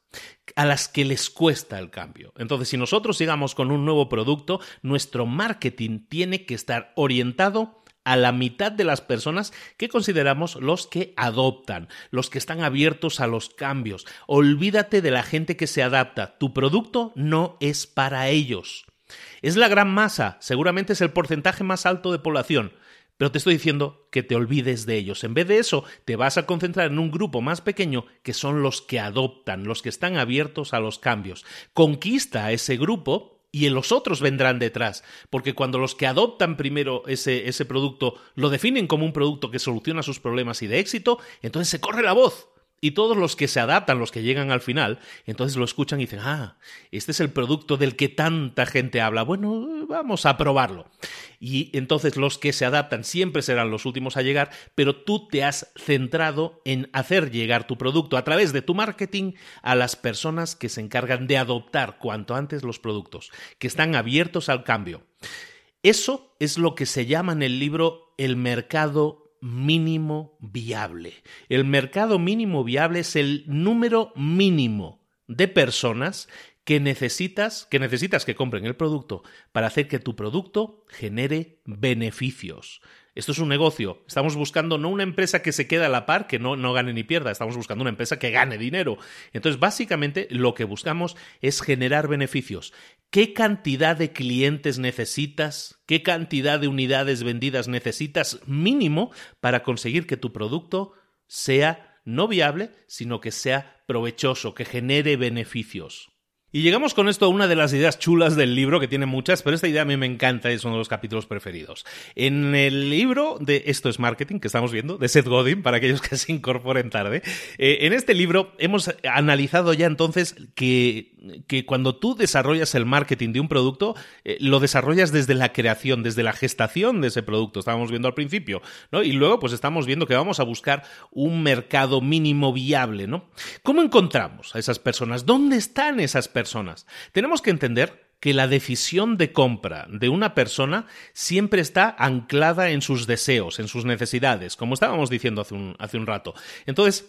a las que les cuesta el cambio. Entonces, si nosotros llegamos con un nuevo producto, nuestro marketing tiene que estar orientado a la mitad de las personas que consideramos los que adoptan, los que están abiertos a los cambios. Olvídate de la gente que se adapta. Tu producto no es para ellos. Es la gran masa, seguramente es el porcentaje más alto de población, pero te estoy diciendo que te olvides de ellos. En vez de eso, te vas a concentrar en un grupo más pequeño que son los que adoptan, los que están abiertos a los cambios. Conquista a ese grupo y los otros vendrán detrás. Porque cuando los que adoptan primero ese, ese producto lo definen como un producto que soluciona sus problemas y de éxito, entonces se corre la voz. Y todos los que se adaptan, los que llegan al final, entonces lo escuchan y dicen, ah, este es el producto del que tanta gente habla. Bueno, vamos a probarlo. Y entonces los que se adaptan siempre serán los últimos a llegar, pero tú te has centrado en hacer llegar tu producto a través de tu marketing a las personas que se encargan de adoptar cuanto antes los productos, que están abiertos al cambio. Eso es lo que se llama en el libro el mercado mínimo viable. El mercado mínimo viable es el número mínimo de personas que necesitas, que necesitas que compren el producto para hacer que tu producto genere beneficios. Esto es un negocio. Estamos buscando no una empresa que se quede a la par, que no, no gane ni pierda, estamos buscando una empresa que gane dinero. Entonces, básicamente, lo que buscamos es generar beneficios. ¿Qué cantidad de clientes necesitas? ¿Qué cantidad de unidades vendidas necesitas mínimo para conseguir que tu producto sea no viable, sino que sea provechoso, que genere beneficios? Y llegamos con esto a una de las ideas chulas del libro, que tiene muchas, pero esta idea a mí me encanta, es uno de los capítulos preferidos. En el libro de Esto es Marketing, que estamos viendo, de Seth Godin, para aquellos que se incorporen tarde, eh, en este libro hemos analizado ya entonces que, que, cuando tú desarrollas el marketing de un producto, eh, lo desarrollas desde la creación, desde la gestación de ese producto, estábamos viendo al principio, ¿no? Y luego pues estamos viendo que vamos a buscar un mercado mínimo viable, ¿no? ¿Cómo encontramos a esas personas? ¿Dónde están esas personas? Tenemos que entender que la decisión de compra de una persona siempre está anclada en sus deseos, en sus necesidades, como estábamos diciendo hace un, hace un rato. Entonces,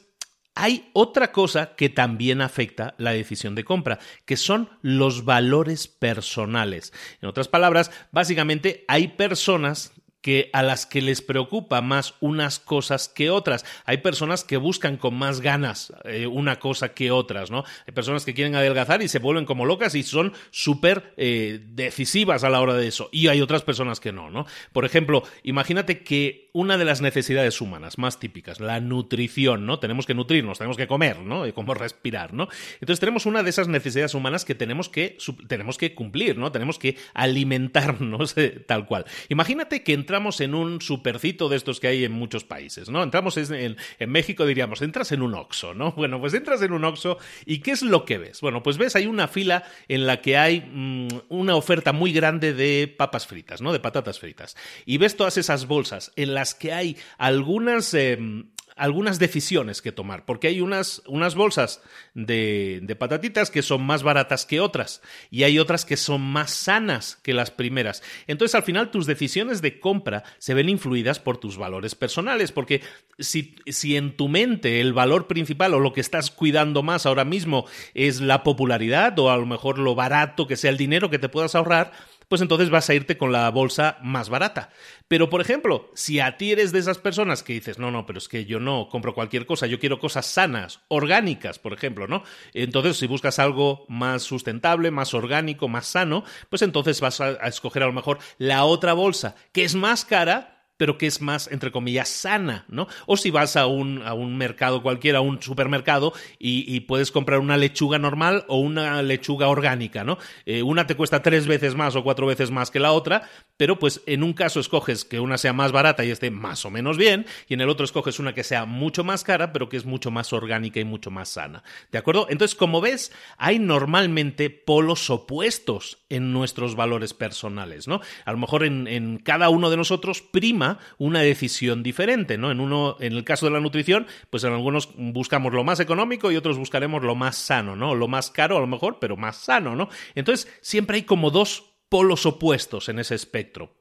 hay otra cosa que también afecta la decisión de compra, que son los valores personales. En otras palabras, básicamente hay personas que a las que les preocupa más unas cosas que otras. Hay personas que buscan con más ganas eh, una cosa que otras, ¿no? Hay personas que quieren adelgazar y se vuelven como locas y son súper eh, decisivas a la hora de eso. Y hay otras personas que no, ¿no? Por ejemplo, imagínate que una de las necesidades humanas más típicas, la nutrición, ¿no? Tenemos que nutrirnos, tenemos que comer, ¿no? Y cómo respirar, ¿no? Entonces tenemos una de esas necesidades humanas que tenemos que, tenemos que cumplir, ¿no? Tenemos que alimentarnos tal cual. Imagínate que entramos en un supercito de estos que hay en muchos países, ¿no? Entramos en, en México, diríamos, entras en un Oxxo, ¿no? Bueno, pues entras en un Oxxo y ¿qué es lo que ves? Bueno, pues ves, hay una fila en la que hay mm, una oferta muy grande de papas fritas, ¿no? De patatas fritas. Y ves todas esas bolsas en las que hay algunas... Em, algunas decisiones que tomar, porque hay unas, unas bolsas de, de, patatitas que son más baratas que otras y hay otras que son más sanas que las primeras. Entonces, al final, tus decisiones de compra se ven influidas por tus valores personales, porque si, si en tu mente el valor principal o lo que estás cuidando más ahora mismo es la popularidad o a lo mejor lo barato que sea el dinero que te puedas ahorrar, pues entonces vas a irte con la bolsa más barata. Pero, por ejemplo, si a ti eres de esas personas que dices, no, no, pero es que yo no compro cualquier cosa, yo quiero cosas sanas, orgánicas, por ejemplo, ¿no? Entonces, si buscas algo más sustentable, más orgánico, más sano, pues entonces vas a, a escoger a lo mejor la otra bolsa, que es más cara, pero que es más, entre comillas, sana, ¿no? O si vas a un, a un mercado cualquiera, a un supermercado, y, puedes comprar una lechuga normal o una lechuga orgánica, ¿no? Eh, una te cuesta tres veces más o cuatro veces más que la otra, pero pues en un caso escoges que una sea más barata y esté más o menos bien, y en el otro escoges una que sea mucho más cara, pero que es mucho más orgánica y mucho más sana. ¿De acuerdo? Entonces, como ves, hay normalmente polos opuestos en nuestros valores personales, ¿no? A lo mejor en, en cada uno de nosotros prima una decisión diferente, ¿no? En uno, en el caso de la nutrición, pues en algunos buscamos lo más económico y otros buscaremos lo más sano, ¿no? Lo más caro a lo mejor, pero más sano, ¿no? Entonces, siempre hay como dos polos opuestos en ese espectro.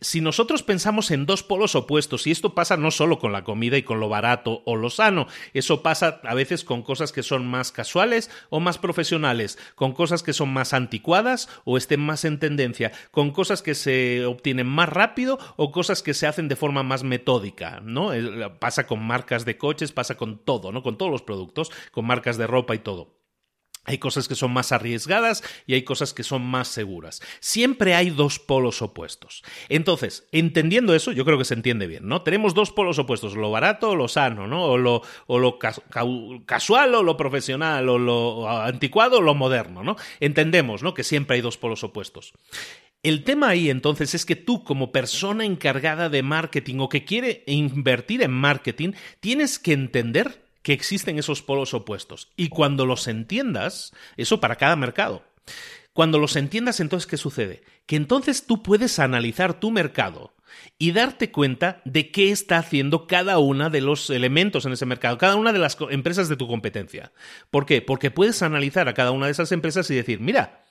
Si nosotros pensamos en dos polos opuestos, y esto pasa no solo con la comida y con lo barato o lo sano, eso pasa a veces con cosas que son más casuales o más profesionales, con cosas que son más anticuadas o estén más en tendencia, con cosas que se obtienen más rápido o cosas que se hacen de forma más metódica, ¿no? Pasa con marcas de coches, pasa con todo, ¿no? Con todos los productos, con marcas de ropa y todo. Hay cosas que son más arriesgadas y hay cosas que son más seguras. Siempre hay dos polos opuestos. Entonces, entendiendo eso, yo creo que se entiende bien, ¿no? Tenemos dos polos opuestos, lo barato o lo sano, ¿no? O lo, casual o lo profesional, o lo anticuado o lo moderno, ¿no? Entendemos, ¿no? Que siempre hay dos polos opuestos. El tema ahí entonces es que tú como persona encargada de marketing o que quiere invertir en marketing, tienes que entender que existen esos polos opuestos. Y cuando los entiendas, eso para cada mercado. Cuando los entiendas, entonces, ¿qué sucede? Que entonces tú puedes analizar tu mercado y darte cuenta de qué está haciendo cada una de los elementos en ese mercado, cada una de las empresas de tu competencia. ¿Por qué? Porque puedes analizar a cada una de esas empresas y decir, mira,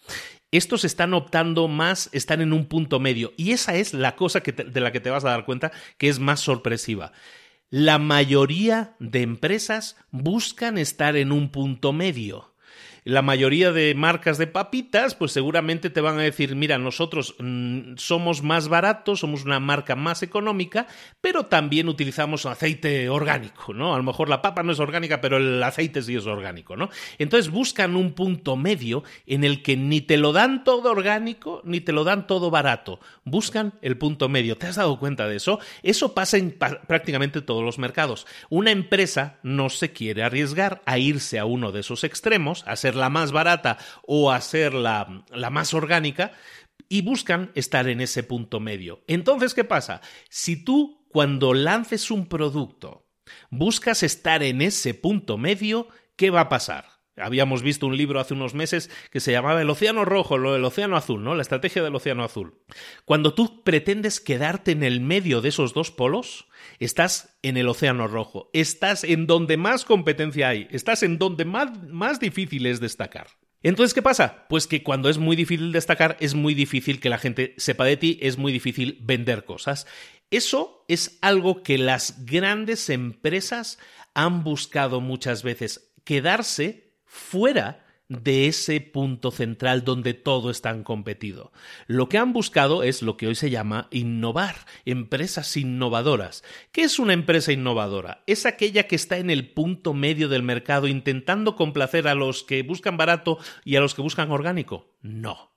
estos están optando más, están en un punto medio. Y esa es la cosa de la que te vas a dar cuenta que es más sorpresiva la mayoría de empresas buscan estar en un punto medio la mayoría de marcas de papitas, pues seguramente te van a decir, mira, nosotros mm, somos más baratos, somos una marca más económica, pero también utilizamos aceite orgánico, ¿no? A lo mejor la papa no es orgánica, pero el aceite sí es orgánico, ¿no? Entonces buscan un punto medio en el que ni te lo dan todo orgánico, ni te lo dan todo barato. Buscan el punto medio. ¿Te has dado cuenta de eso? Eso pasa en prácticamente todos los mercados. Una empresa no se quiere arriesgar a irse a uno de esos extremos, a ser la más barata o hacer la, la más orgánica, y buscan estar en ese punto medio. Entonces, ¿qué pasa? Si tú cuando lances un producto buscas estar en ese punto medio, ¿qué va a pasar? Habíamos visto un libro hace unos meses que se llamaba El Océano Rojo, lo del Océano Azul, ¿no? La estrategia del Océano Azul. Cuando tú pretendes quedarte en el medio de esos dos polos, estás en el Océano Rojo, estás en donde más competencia hay, estás en donde más, más difícil es destacar. Entonces, ¿qué pasa? Pues que cuando es muy difícil destacar, es muy difícil que la gente sepa de ti, es muy difícil vender cosas. Eso es algo que las grandes empresas han buscado muchas veces, quedarse fuera de ese punto central donde todo está en competido. Lo que han buscado es lo que hoy se llama innovar, empresas innovadoras. ¿Qué es una empresa innovadora? Es aquella que está en el punto medio del mercado intentando complacer a los que buscan barato y a los que buscan orgánico. No.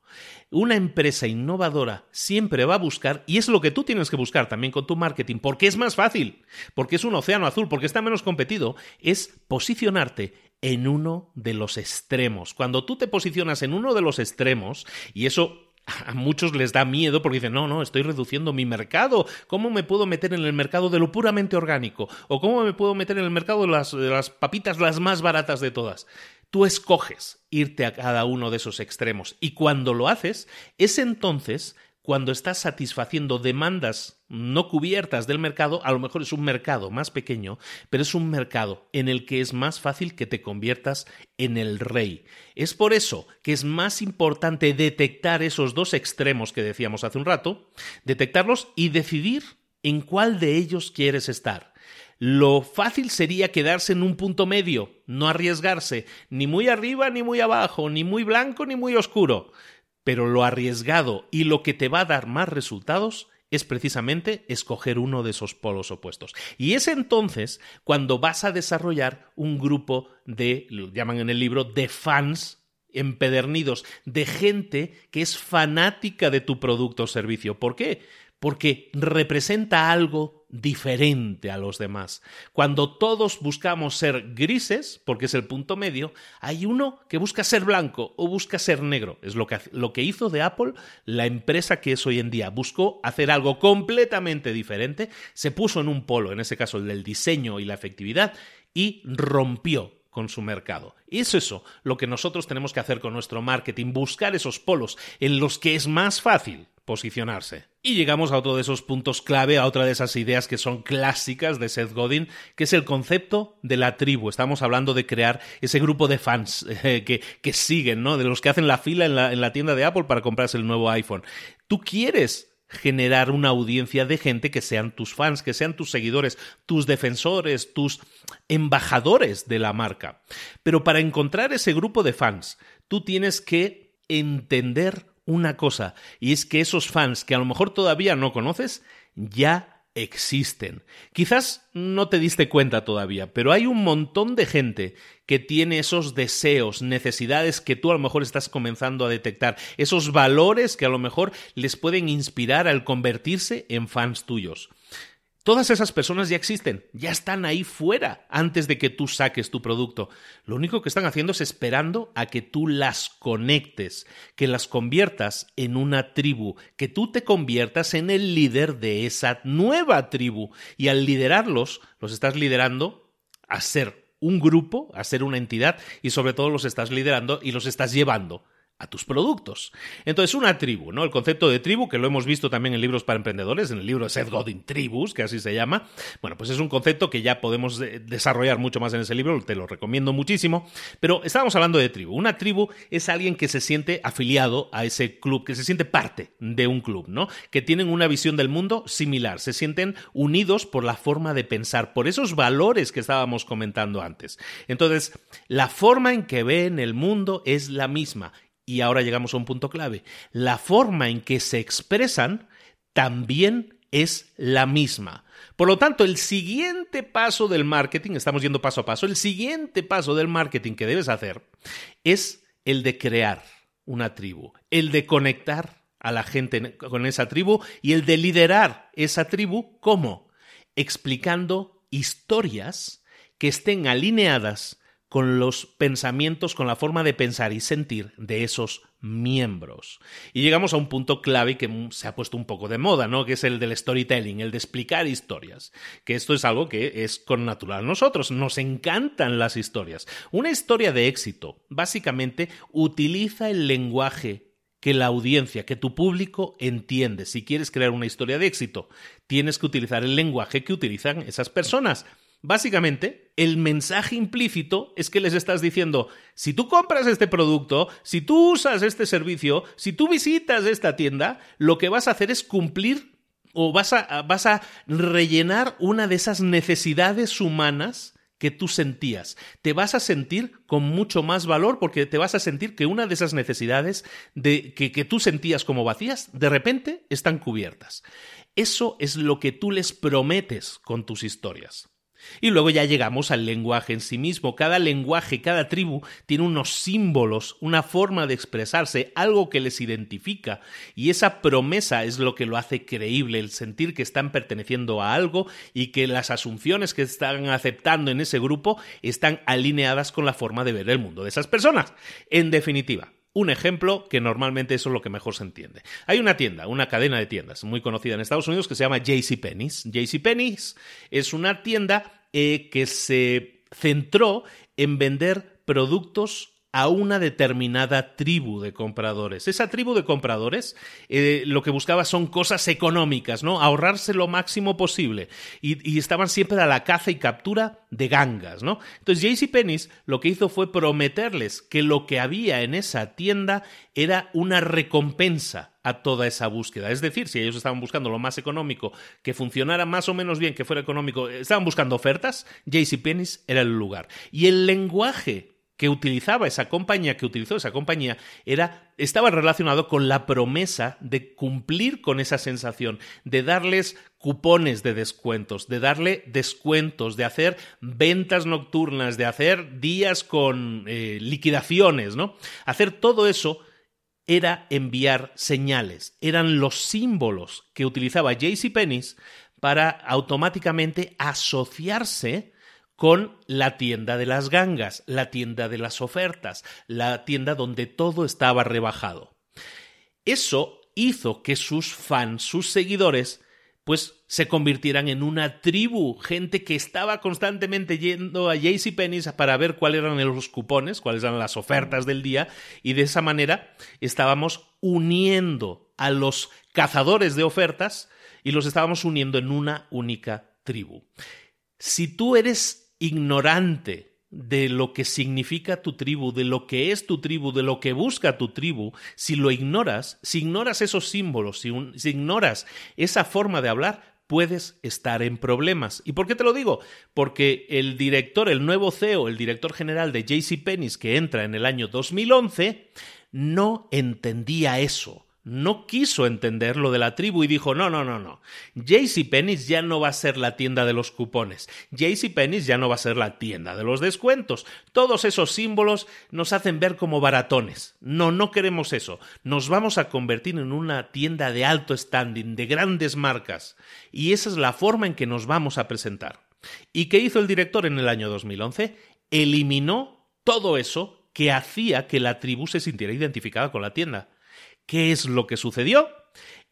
Una empresa innovadora siempre va a buscar, y es lo que tú tienes que buscar también con tu marketing, porque es más fácil, porque es un océano azul, porque está menos competido, es posicionarte en uno de los extremos. Cuando tú te posicionas en uno de los extremos, y eso a muchos les da miedo porque dicen, no, no, estoy reduciendo mi mercado. ¿Cómo me puedo meter en el mercado de lo puramente orgánico? ¿O cómo me puedo meter en el mercado de las, las papitas las más baratas de todas? Tú escoges irte a cada uno de esos extremos y cuando lo haces, es entonces cuando estás satisfaciendo demandas no cubiertas del mercado, a lo mejor es un mercado más pequeño, pero es un mercado en el que es más fácil que te conviertas en el rey. Es por eso que es más importante detectar esos dos extremos que decíamos hace un rato, detectarlos y decidir en cuál de ellos quieres estar. Lo fácil sería quedarse en un punto medio, no arriesgarse, ni muy arriba ni muy abajo, ni muy blanco ni muy oscuro. Pero lo arriesgado y lo que te va a dar más resultados es precisamente escoger uno de esos polos opuestos. Y es entonces cuando vas a desarrollar un grupo de, lo llaman en el libro, de fans empedernidos, de gente que es fanática de tu producto o servicio. ¿Por qué? porque representa algo diferente a los demás. Cuando todos buscamos ser grises, porque es el punto medio, hay uno que busca ser blanco o busca ser negro. Es lo que, lo que hizo de Apple la empresa que es hoy en día. Buscó hacer algo completamente diferente, se puso en un polo, en ese caso el del diseño y la efectividad, y rompió con su mercado. Y es eso lo que nosotros tenemos que hacer con nuestro marketing, buscar esos polos en los que es más fácil posicionarse. Y llegamos a otro de esos puntos clave, a otra de esas ideas que son clásicas de Seth Godin, que es el concepto de la tribu. Estamos hablando de crear ese grupo de fans eh, que, que, siguen, ¿no? De los que hacen la fila en la, en la tienda de Apple para comprarse el nuevo iPhone. Tú quieres generar una audiencia de gente que sean tus fans, que sean tus seguidores, tus defensores, tus embajadores de la marca. Pero para encontrar ese grupo de fans, tú tienes que entender una cosa, y es que esos fans que a lo mejor todavía no conoces, ya existen. Quizás no te diste cuenta todavía, pero hay un montón de gente que tiene esos deseos, necesidades que tú a lo mejor estás comenzando a detectar, esos valores que a lo mejor les pueden inspirar al convertirse en fans tuyos. Todas esas personas ya existen, ya están ahí fuera antes de que tú saques tu producto. Lo único que están haciendo es esperando a que tú las conectes, que las conviertas en una tribu, que tú te conviertas en el líder de esa nueva tribu. Y al liderarlos, los estás liderando a ser un grupo, a ser una entidad y sobre todo los estás liderando y los estás llevando a tus productos. Entonces, una tribu, ¿no? El concepto de tribu, que lo hemos visto también en libros para emprendedores, en el libro de Seth Godin, Tribus, que así se llama. Bueno, pues es un concepto que ya podemos desarrollar mucho más en ese libro, te lo recomiendo muchísimo. Pero estábamos hablando de tribu. Una tribu es alguien que se siente afiliado a ese club, que se siente parte de un club, ¿no? Que tienen una visión del mundo similar, se sienten unidos por la forma de pensar, por esos valores que estábamos comentando antes. Entonces, la forma en que ven el mundo es la misma y ahora llegamos a un punto clave, la forma en que se expresan también es la misma. Por lo tanto, el siguiente paso del marketing, estamos yendo paso a paso, el siguiente paso del marketing que debes hacer es el de crear una tribu, el de conectar a la gente con esa tribu y el de liderar esa tribu, ¿cómo? Explicando historias que estén alineadas con los pensamientos, con la forma de pensar y sentir de esos miembros. Y llegamos a un punto clave que se ha puesto un poco de moda, ¿no? Que es el del storytelling, el de explicar historias. Que esto es algo que es con natural nosotros, nos encantan las historias. Una historia de éxito, básicamente, utiliza el lenguaje que la audiencia, que tu público entiende. Si quieres crear una historia de éxito, tienes que utilizar el lenguaje que utilizan esas personas. Básicamente, el mensaje implícito es que les estás diciendo, si tú compras este producto, si tú usas este servicio, si tú visitas esta tienda, lo que vas a hacer es cumplir o vas a, vas a rellenar una de esas necesidades humanas que tú sentías. Te vas a sentir con mucho más valor porque te vas a sentir que una de esas necesidades de, que, que tú sentías como vacías, de repente están cubiertas. Eso es lo que tú les prometes con tus historias. Y luego ya llegamos al lenguaje en sí mismo. Cada lenguaje, cada tribu tiene unos símbolos, una forma de expresarse, algo que les identifica. Y esa promesa es lo que lo hace creíble, el sentir que están perteneciendo a algo y que las asunciones que están aceptando en ese grupo están alineadas con la forma de ver el mundo de esas personas. En definitiva, un ejemplo que normalmente eso es lo que mejor se entiende. Hay una tienda, una cadena de tiendas muy conocida en Estados Unidos que se llama JCPenney's. JCPenney's es una tienda eh, que se centró en vender productos a una determinada tribu de compradores. Esa tribu de compradores eh, lo que buscaba son cosas económicas, ¿no? Ahorrarse lo máximo posible. Y, estaban siempre a la caza y captura de gangas, ¿no? Entonces JCPenney lo que hizo fue prometerles que lo que había en esa tienda era una recompensa a toda esa búsqueda. Es decir, si ellos estaban buscando lo más económico, que funcionara más o menos bien, que fuera económico, estaban buscando ofertas, JCPenney era el lugar. Y el lenguaje que utilizaba esa compañía, que utilizó esa compañía, era, estaba relacionado con la promesa de cumplir con esa sensación, de darles cupones de descuentos, de darle descuentos, de hacer ventas nocturnas, de hacer días con eh, liquidaciones, ¿no? Hacer todo eso era enviar señales, eran los símbolos que utilizaba JCPenney para automáticamente asociarse con la tienda de las gangas, la tienda de las ofertas, la tienda donde todo estaba rebajado. Eso hizo que sus fans, sus seguidores, pues se convirtieran en una tribu, gente que estaba constantemente yendo a JCPenney para ver cuáles eran los cupones, cuáles eran las ofertas del día, y de esa manera estábamos uniendo a los cazadores de ofertas y los estábamos uniendo en una única tribu. Si tú eres ignorante de lo que significa tu tribu, de lo que es tu tribu, de lo que busca tu tribu, si lo ignoras, si ignoras esos símbolos, si, ignoras esa forma de hablar, puedes estar en problemas. ¿Y por qué te lo digo? Porque el director, el nuevo CEO, el director general de JCPenney, que entra en el año 2011, no entendía eso no quiso entender lo de la tribu y dijo, no, no, no, no. JCPenney ya no va a ser la tienda de los cupones. JCPenney ya no va a ser la tienda de los descuentos. Todos esos símbolos nos hacen ver como baratones. No, no queremos eso. Nos vamos a convertir en una tienda de alto standing, de grandes marcas. Y esa es la forma en que nos vamos a presentar. ¿Y qué hizo el director en el año 2011? Eliminó todo eso que hacía que la tribu se sintiera identificada con la tienda. ¿Qué es lo que sucedió?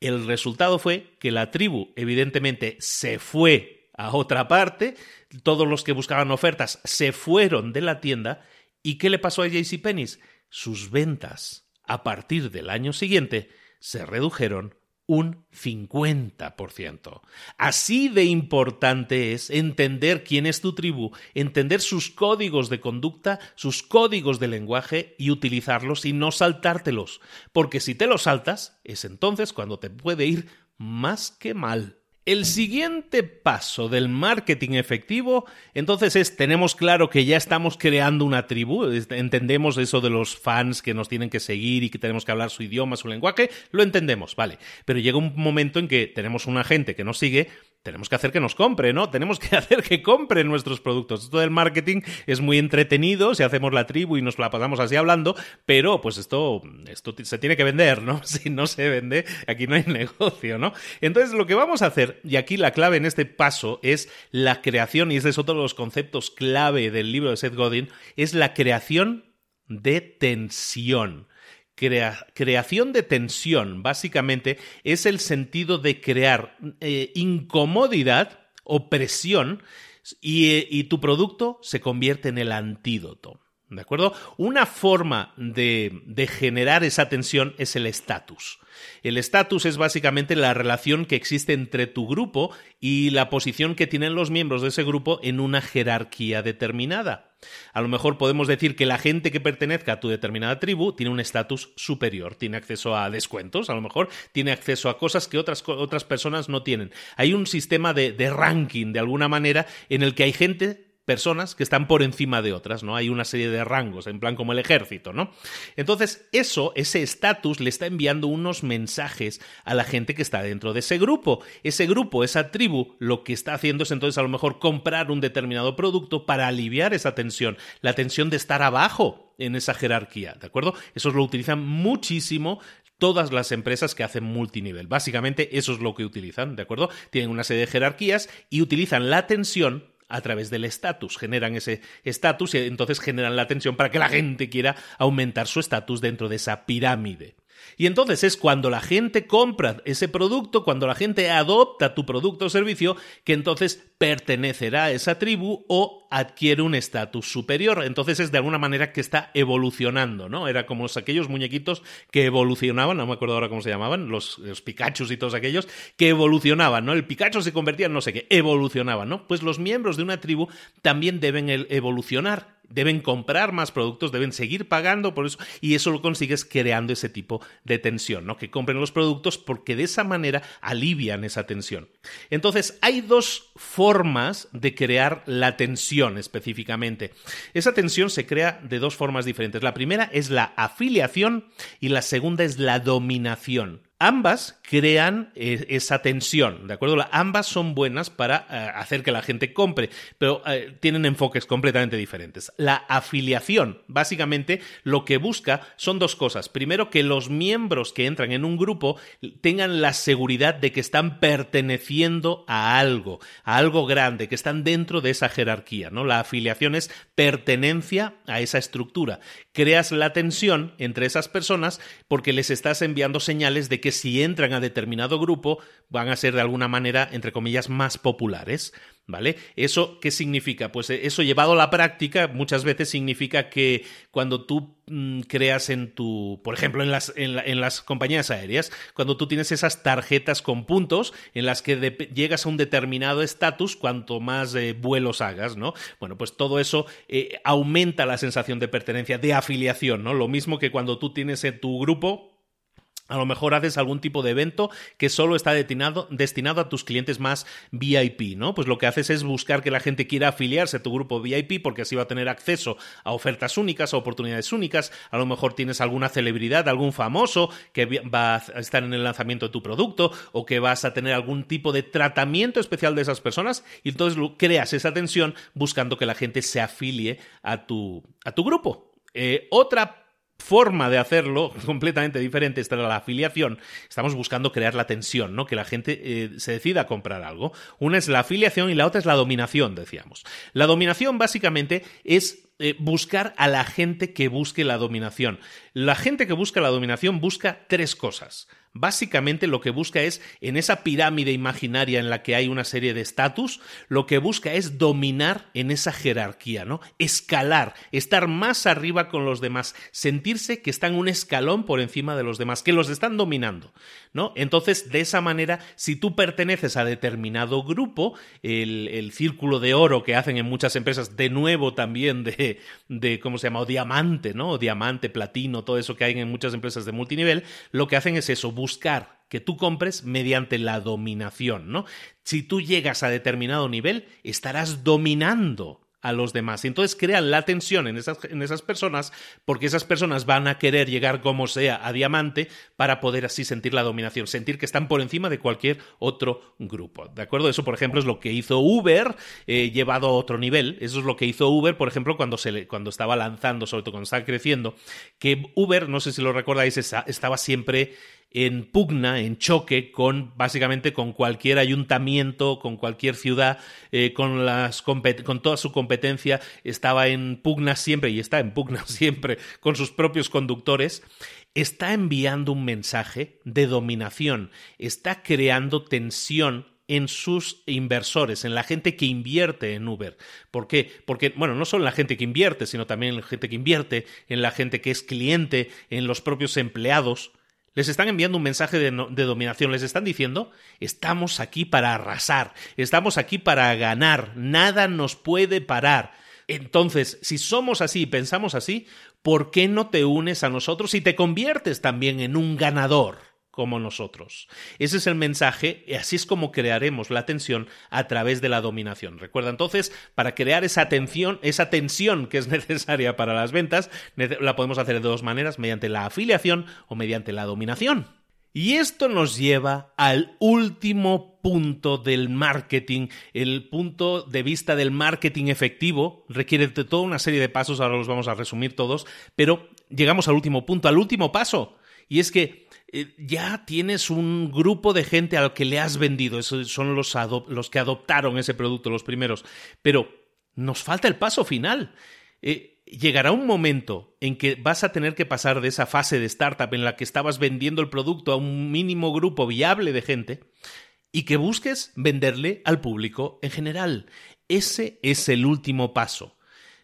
El resultado fue que la tribu evidentemente se fue a otra parte, todos los que buscaban ofertas se fueron de la tienda y ¿qué le pasó a JCPenney? Sus ventas a partir del año siguiente se redujeron un 50%. Así de importante es entender quién es tu tribu, entender sus códigos de conducta, sus códigos de lenguaje y utilizarlos y no saltártelos, porque si te los saltas, es entonces cuando te puede ir más que mal. El siguiente paso del marketing efectivo, entonces es, tenemos claro que ya estamos creando una tribu, entendemos eso de los fans que nos tienen que seguir y que tenemos que hablar su idioma, su lenguaje, lo entendemos, vale. Pero llega un momento en que tenemos una gente que nos sigue, tenemos que hacer que nos compre, ¿no? Tenemos que hacer que compren nuestros productos. Esto del marketing es muy entretenido si hacemos la tribu y nos la pasamos así hablando, pero pues esto, esto se tiene que vender, ¿no? Si no se vende, aquí no hay negocio, ¿no? Entonces lo que vamos a hacer, y aquí la clave en este paso es la creación, y ese es otro de los conceptos clave del libro de Seth Godin, es la creación de tensión creación de tensión, básicamente, es el sentido de crear eh, incomodidad o presión y, y tu producto se convierte en el antídoto. ¿De acuerdo? Una forma de, de, generar esa tensión es el estatus. El estatus es básicamente la relación que existe entre tu grupo y la posición que tienen los miembros de ese grupo en una jerarquía determinada. A lo mejor podemos decir que la gente que pertenezca a tu determinada tribu tiene un estatus superior, tiene acceso a descuentos, a lo mejor tiene acceso a cosas que otras, otras personas no tienen. Hay un sistema de, de ranking, de alguna manera, en el que hay gente personas que están por encima de otras, ¿no? Hay una serie de rangos, en plan como el ejército, ¿no? Entonces, eso, ese estatus le está enviando unos mensajes a la gente que está dentro de ese grupo. Ese grupo, esa tribu, lo que está haciendo es entonces a lo mejor comprar un determinado producto para aliviar esa tensión, la tensión de estar abajo en esa jerarquía, ¿de acuerdo? Eso lo utilizan muchísimo todas las empresas que hacen multinivel. Básicamente eso es lo que utilizan, ¿de acuerdo? Tienen una serie de jerarquías y utilizan la tensión a través del estatus. Generan ese estatus y entonces generan la tensión para que la gente quiera aumentar su estatus dentro de esa pirámide. Y entonces es cuando la gente compra ese producto, cuando la gente adopta tu producto o servicio, que entonces pertenecerá a esa tribu o adquiere un estatus superior. Entonces es de alguna manera que está evolucionando, ¿no? Era como aquellos muñequitos que evolucionaban, no me acuerdo ahora cómo se llamaban, los, los y todos aquellos, que evolucionaban, ¿no? El Pikachu se convertía en no sé qué, evolucionaban, ¿no? Pues los miembros de una tribu también deben evolucionar deben comprar más productos, deben seguir pagando por eso, y eso lo consigues creando ese tipo de tensión, ¿no? Que compren los productos porque de esa manera alivian esa tensión. Entonces, hay dos formas de crear la tensión específicamente. Esa tensión se crea de dos formas diferentes. La primera es la afiliación y la segunda es la dominación. Ambas crean eh, esa tensión, ¿de acuerdo? Ambas son buenas para eh, hacer que la gente compre, pero eh, tienen enfoques completamente diferentes. La afiliación, básicamente, lo que busca son dos cosas. Primero, que los miembros que entran en un grupo tengan la seguridad de que están perteneciendo a algo, a algo grande, que están dentro de esa jerarquía, ¿no? La afiliación es pertenencia a esa estructura. Creas la tensión entre esas personas porque les estás enviando señales de que que si entran a determinado grupo van a ser de alguna manera, entre comillas, más populares. ¿Vale? ¿Eso qué significa? Pues eh, eso llevado a la práctica muchas veces significa que cuando tú mm, creas en tu, por ejemplo, en las, en, las compañías aéreas, cuando tú tienes esas tarjetas con puntos en las que llegas a un determinado estatus cuanto más eh, vuelos hagas, ¿no? Bueno, pues todo eso eh, aumenta la sensación de pertenencia, de afiliación, ¿no? Lo mismo que cuando tú tienes en tu grupo a lo mejor haces algún tipo de evento que solo está destinado, destinado, a tus clientes más VIP, ¿no? Pues lo que haces es buscar que la gente quiera afiliarse a tu grupo VIP porque así va a tener acceso a ofertas únicas, a oportunidades únicas. A lo mejor tienes alguna celebridad, algún famoso que va a estar en el lanzamiento de tu producto o que vas a tener algún tipo de tratamiento especial de esas personas y entonces creas esa tensión buscando que la gente se afilie a tu, a tu grupo. Eh, otra forma de hacerlo completamente diferente esta la afiliación, estamos buscando crear la tensión, ¿no? Que la gente eh, se decida a comprar algo. Una es la afiliación y la otra es la dominación, decíamos. La dominación básicamente es eh, buscar a la gente que busque la dominación. La gente que busca la dominación busca tres cosas. Básicamente lo que busca es, en esa pirámide imaginaria en la que hay una serie de estatus, lo que busca es dominar en esa jerarquía, ¿no? Escalar, estar más arriba con los demás, sentirse que están un escalón por encima de los demás, que los están dominando, ¿no? Entonces, de esa manera, si tú perteneces a determinado grupo, el, el círculo de oro que hacen en muchas empresas, de nuevo también de, de ¿cómo se llama? O diamante, ¿no? O diamante, platino, todo eso que hay en muchas empresas de multinivel, lo que hacen es eso, que tú compres mediante la dominación, ¿no? Si tú llegas a determinado nivel, estarás dominando a los demás. Entonces crean la tensión en esas, en esas personas porque esas personas van a querer llegar como sea a diamante para poder así sentir la dominación, sentir que están por encima de cualquier otro grupo. ¿De acuerdo? Eso, por ejemplo, es lo que hizo Uber eh, llevado a otro nivel. Eso es lo que hizo Uber, por ejemplo, cuando, se cuando estaba lanzando, sobre todo cuando estaba creciendo, que Uber, no sé si lo recordáis, estaba siempre en pugna, en choque con básicamente con cualquier ayuntamiento, con cualquier ciudad, eh, con, con toda su competencia, estaba en pugna siempre y está en pugna siempre con sus propios conductores, está enviando un mensaje de dominación, está creando tensión en sus inversores, en la gente que invierte en Uber. ¿Por qué? Porque, bueno, no solo en la gente que invierte, sino también en la gente que invierte, en la gente que es cliente, en los propios empleados. Les están enviando un mensaje de, dominación, les están diciendo, estamos aquí para arrasar, estamos aquí para ganar, nada nos puede parar. Entonces, si somos así y pensamos así, ¿por qué no te unes a nosotros y te conviertes también en un ganador? Como nosotros. Ese es el mensaje y así es como crearemos la tensión a través de la dominación. Recuerda entonces, para crear esa tensión, esa tensión que es necesaria para las ventas, la podemos hacer de dos maneras, mediante la afiliación o mediante la dominación. Y esto nos lleva al último punto del marketing, el punto de vista del marketing efectivo. Requiere de toda una serie de pasos, ahora los vamos a resumir todos, pero llegamos al último punto, al último paso. Y es que eh, ya tienes un grupo de gente al que le has vendido, esos son los, que adoptaron ese producto, los primeros, pero nos falta el paso final. Eh, llegará un momento en que vas a tener que pasar de esa fase de startup en la que estabas vendiendo el producto a un mínimo grupo viable de gente y que busques venderle al público en general. Ese es el último paso.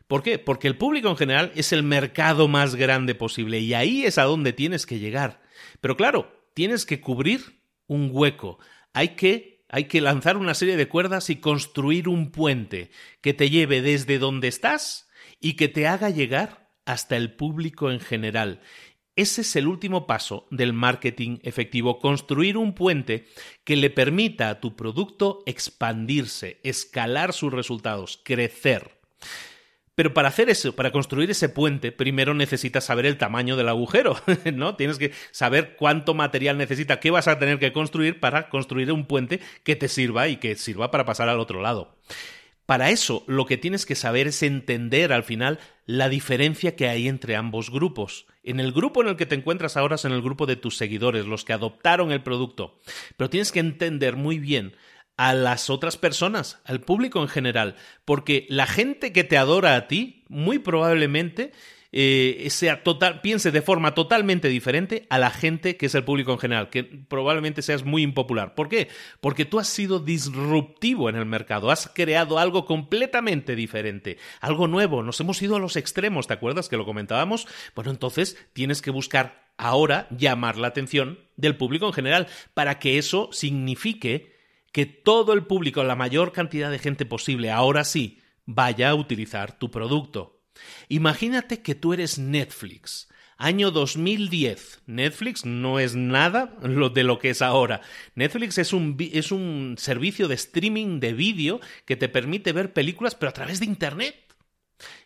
¿Por qué? Porque el público en general es el mercado más grande posible y ahí es a donde tienes que llegar. Pero claro, tienes que cubrir un hueco. Hay que, hay que lanzar una serie de cuerdas y construir un puente que te lleve desde donde estás y que te haga llegar hasta el público en general. Ese es el último paso del marketing efectivo, construir un puente que le permita a tu producto expandirse, escalar sus resultados, crecer. Pero para hacer eso, para construir ese puente, primero necesitas saber el tamaño del agujero, ¿no? Tienes que saber cuánto material necesita, qué vas a tener que construir para construir un puente que te sirva y que sirva para pasar al otro lado. Para eso, lo que tienes que saber es entender al final la diferencia que hay entre ambos grupos. En el grupo en el que te encuentras ahora es en el grupo de tus seguidores, los que adoptaron el producto. Pero tienes que entender muy bien a las otras personas, al público en general, porque la gente que te adora a ti, muy probablemente eh, sea total, piense de forma totalmente diferente a la gente que es el público en general, que probablemente seas muy impopular. ¿Por qué? Porque tú has sido disruptivo en el mercado, has creado algo completamente diferente, algo nuevo, nos hemos ido a los extremos, ¿te acuerdas que lo comentábamos? Bueno, entonces tienes que buscar ahora llamar la atención del público en general para que eso signifique que todo el público, la mayor cantidad de gente posible, ahora sí, vaya a utilizar tu producto. Imagínate que tú eres Netflix. Año 2010. Netflix no es nada de lo que es ahora. Netflix es un, es un servicio de streaming de vídeo que te permite ver películas, pero a través de Internet.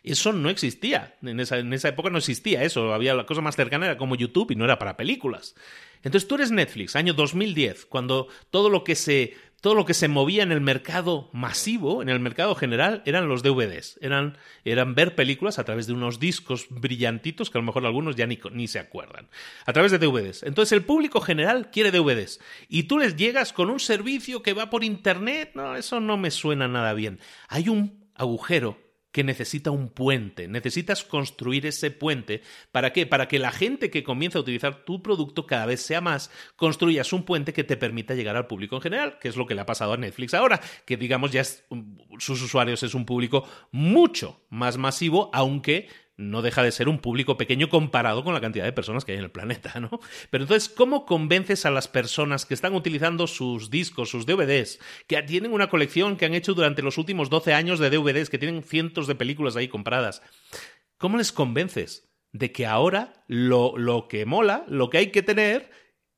Eso no existía. En esa, en esa época no existía eso. Había la cosa más cercana era como YouTube y no era para películas. Entonces tú eres Netflix, año 2010, cuando todo lo que se todo lo que se movía en el mercado masivo, en el mercado general, eran los DVDs. Eran, eran ver películas a través de unos discos brillantitos que a lo mejor algunos ya ni, ni se acuerdan. A través de DVDs. Entonces el público general quiere DVDs. Y tú les llegas con un servicio que va por Internet. No, eso no me suena nada bien. Hay un agujero que necesita un puente. Necesitas construir ese puente. ¿Para qué? Para que la gente que comienza a utilizar tu producto cada vez sea más, construyas un puente que te permita llegar al público en general, que es lo que le ha pasado a Netflix ahora, que digamos ya sus usuarios es un público mucho más masivo, aunque no deja de ser un público pequeño comparado con la cantidad de personas que hay en el planeta, ¿no? Pero entonces, ¿cómo convences a las personas que están utilizando sus discos, sus DVDs, que tienen una colección que han hecho durante los últimos 12 años de DVDs, que tienen cientos de películas ahí compradas? ¿Cómo les convences de que ahora lo, lo que mola, lo que hay que tener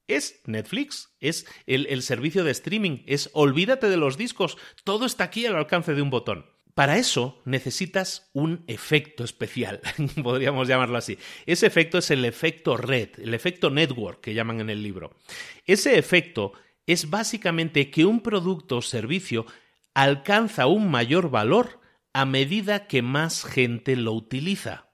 es Netflix, es el, el servicio de streaming, es olvídate de los discos, todo está aquí al alcance de un botón? Para eso necesitas un efecto especial, podríamos llamarlo así. Ese efecto es el efecto red, el efecto network que llaman en el libro. Ese efecto es básicamente que un producto o servicio alcanza un mayor valor a medida que más gente lo utiliza.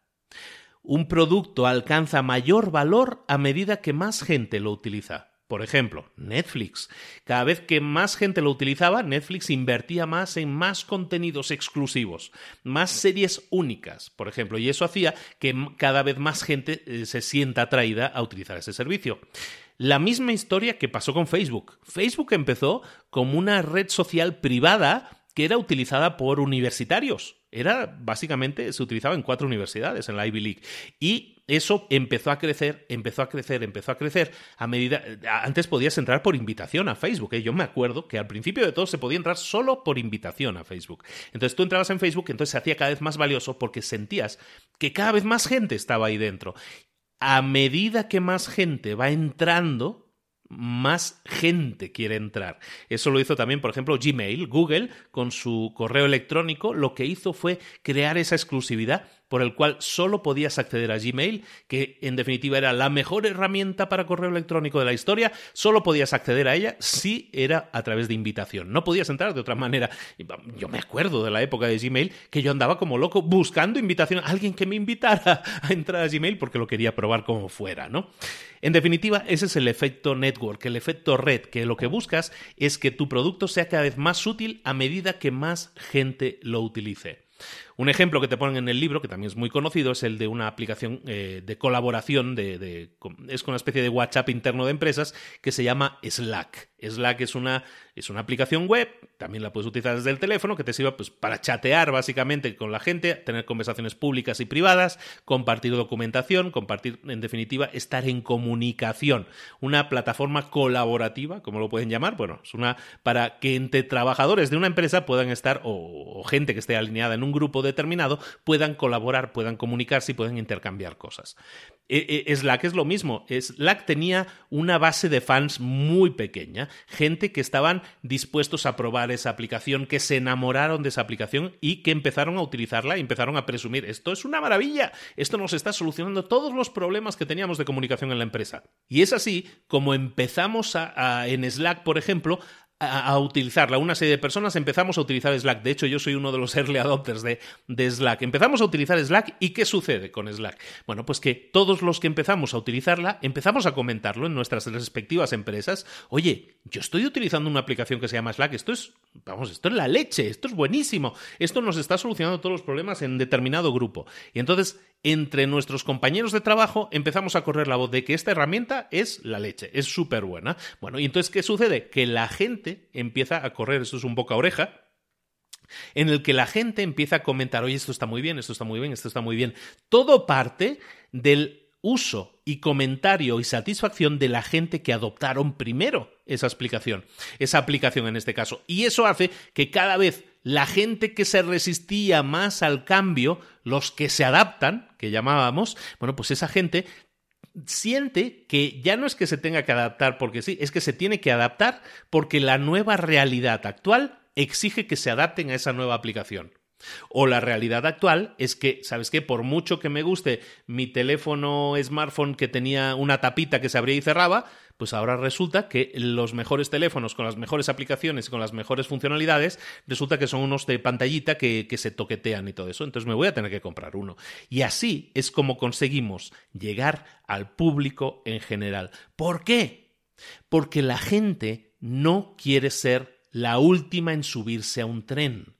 Un producto alcanza mayor valor a medida que más gente lo utiliza. Por ejemplo, Netflix. Cada vez que más gente lo utilizaba, Netflix invertía más en más contenidos exclusivos, más series únicas, por ejemplo, y eso hacía que cada vez más gente eh, se sienta atraída a utilizar ese servicio. La misma historia que pasó con Facebook. Facebook empezó como una red social privada que era utilizada por universitarios. Era básicamente, se utilizaba en cuatro universidades en la Ivy League. Y eso empezó a crecer, empezó a crecer, empezó a crecer a medida. Antes podías entrar por invitación a Facebook. ¿eh? Yo me acuerdo que al principio de todo se podía entrar solo por invitación a Facebook. Entonces tú entrabas en Facebook, entonces se hacía cada vez más valioso porque sentías que cada vez más gente estaba ahí dentro. A medida que más gente va entrando, más gente quiere entrar. Eso lo hizo también, por ejemplo, Gmail, Google, con su correo electrónico, lo que hizo fue crear esa exclusividad por el cual solo podías acceder a Gmail, que en definitiva era la mejor herramienta para correo electrónico de la historia, solo podías acceder a ella si era a través de invitación. No podías entrar de otra manera. Yo me acuerdo de la época de Gmail que yo andaba como loco buscando invitación, alguien que me invitara a entrar a Gmail porque lo quería probar como fuera, ¿no? En definitiva, ese es el efecto network, el efecto red, que lo que buscas es que tu producto sea cada vez más útil a medida que más gente lo utilice. Un ejemplo que te ponen en el libro, que también es muy conocido, es el de una aplicación eh, de colaboración, de, es una especie de WhatsApp interno de empresas que se llama Slack. Slack es una, es una aplicación web, también la puedes utilizar desde el teléfono, que te sirve pues, para chatear básicamente con la gente, tener conversaciones públicas y privadas, compartir documentación, compartir, en definitiva, estar en comunicación. Una plataforma colaborativa, como lo pueden llamar, bueno, es una para que entre trabajadores de una empresa puedan estar, o, o gente que esté alineada en un grupo determinado puedan colaborar, puedan comunicarse y puedan intercambiar cosas. E, e, Slack es lo mismo. Slack tenía una base de fans muy pequeña, gente que estaban dispuestos a probar esa aplicación, que se enamoraron de esa aplicación y que empezaron a utilizarla y empezaron a presumir, esto es una maravilla, esto nos está solucionando todos los problemas que teníamos de comunicación en la empresa. Y es así como empezamos en Slack, por ejemplo, a, utilizarla. Una serie de personas empezamos a utilizar Slack. De hecho, yo soy uno de los early adopters de, de, Slack. Empezamos a utilizar Slack y ¿qué sucede con Slack? Bueno, pues que todos los que empezamos a utilizarla, empezamos a comentarlo en nuestras respectivas empresas. Oye, yo estoy utilizando una aplicación que se llama Slack. Esto es, vamos, esto es la leche. Esto es buenísimo. Esto nos está solucionando todos los problemas en determinado grupo. Y entonces entre nuestros compañeros de trabajo empezamos a correr la voz de que esta herramienta es la leche, es súper buena. Bueno, y entonces, ¿qué sucede? Que la gente empieza a correr, esto es un boca oreja, en el que la gente empieza a comentar, oye, esto está muy bien, esto está muy bien, esto está muy bien. Todo parte del uso y comentario y satisfacción de la gente que adoptaron primero esa explicación, esa aplicación en este caso. Y eso hace que cada vez la gente que se resistía más al cambio, los que se adaptan, que llamábamos, bueno, pues esa gente siente que ya no es que se tenga que adaptar porque sí, es que se tiene que adaptar porque la nueva realidad actual exige que se adapten a esa nueva aplicación. O la realidad actual es que, ¿sabes qué? Por mucho que me guste mi teléfono smartphone que tenía una tapita que se abría y cerraba, pues ahora resulta que los mejores teléfonos con las mejores aplicaciones y con las mejores funcionalidades, resulta que son unos de pantallita que, que se toquetean y todo eso. Entonces me voy a tener que comprar uno. Y así es como conseguimos llegar al público en general. ¿Por qué? Porque la gente no quiere ser la última en subirse a un tren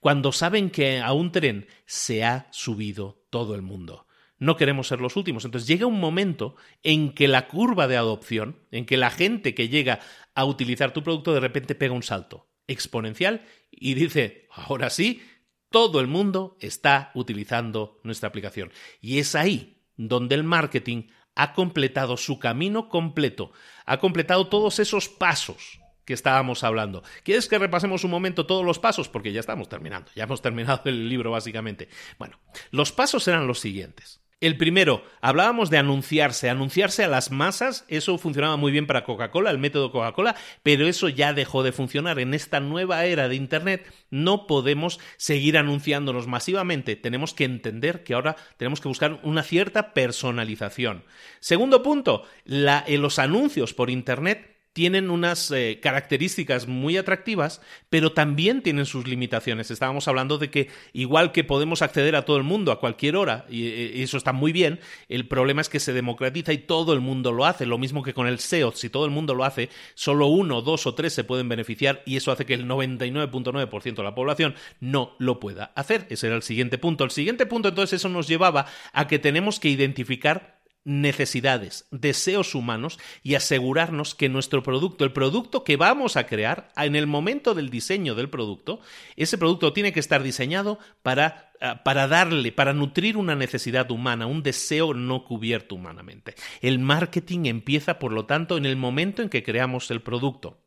cuando saben que a un tren se ha subido todo el mundo. No queremos ser los últimos. Entonces llega un momento en que la curva de adopción, en que la gente que llega a utilizar tu producto de repente pega un salto exponencial y dice, ahora sí, todo el mundo está utilizando nuestra aplicación. Y es ahí donde el marketing ha completado su camino completo, ha completado todos esos pasos que estábamos hablando. ¿Quieres que repasemos un momento todos los pasos? Porque ya estamos terminando, ya hemos terminado el libro básicamente. Bueno, los pasos eran los siguientes. El primero, hablábamos de anunciarse, anunciarse a las masas, eso funcionaba muy bien para Coca-Cola, el método Coca-Cola, pero eso ya dejó de funcionar. En esta nueva era de Internet no podemos seguir anunciándonos masivamente, tenemos que entender que ahora tenemos que buscar una cierta personalización. Segundo punto, en los anuncios por Internet tienen unas eh, características muy atractivas, pero también tienen sus limitaciones. Estábamos hablando de que igual que podemos acceder a todo el mundo a cualquier hora, y, y, eso está muy bien, el problema es que se democratiza y todo el mundo lo hace. Lo mismo que con el SEO, si todo el mundo lo hace, solo uno, dos o tres se pueden beneficiar y eso hace que el 99.9% de la población no lo pueda hacer. Ese era el siguiente punto. El siguiente punto entonces eso nos llevaba a que tenemos que identificar necesidades, deseos humanos y asegurarnos que nuestro producto, el producto que vamos a crear, en el momento del diseño del producto, ese producto tiene que estar diseñado para, ah, para darle, para nutrir una necesidad humana, un deseo no cubierto humanamente. El marketing empieza, por lo tanto, en el momento en que creamos el producto.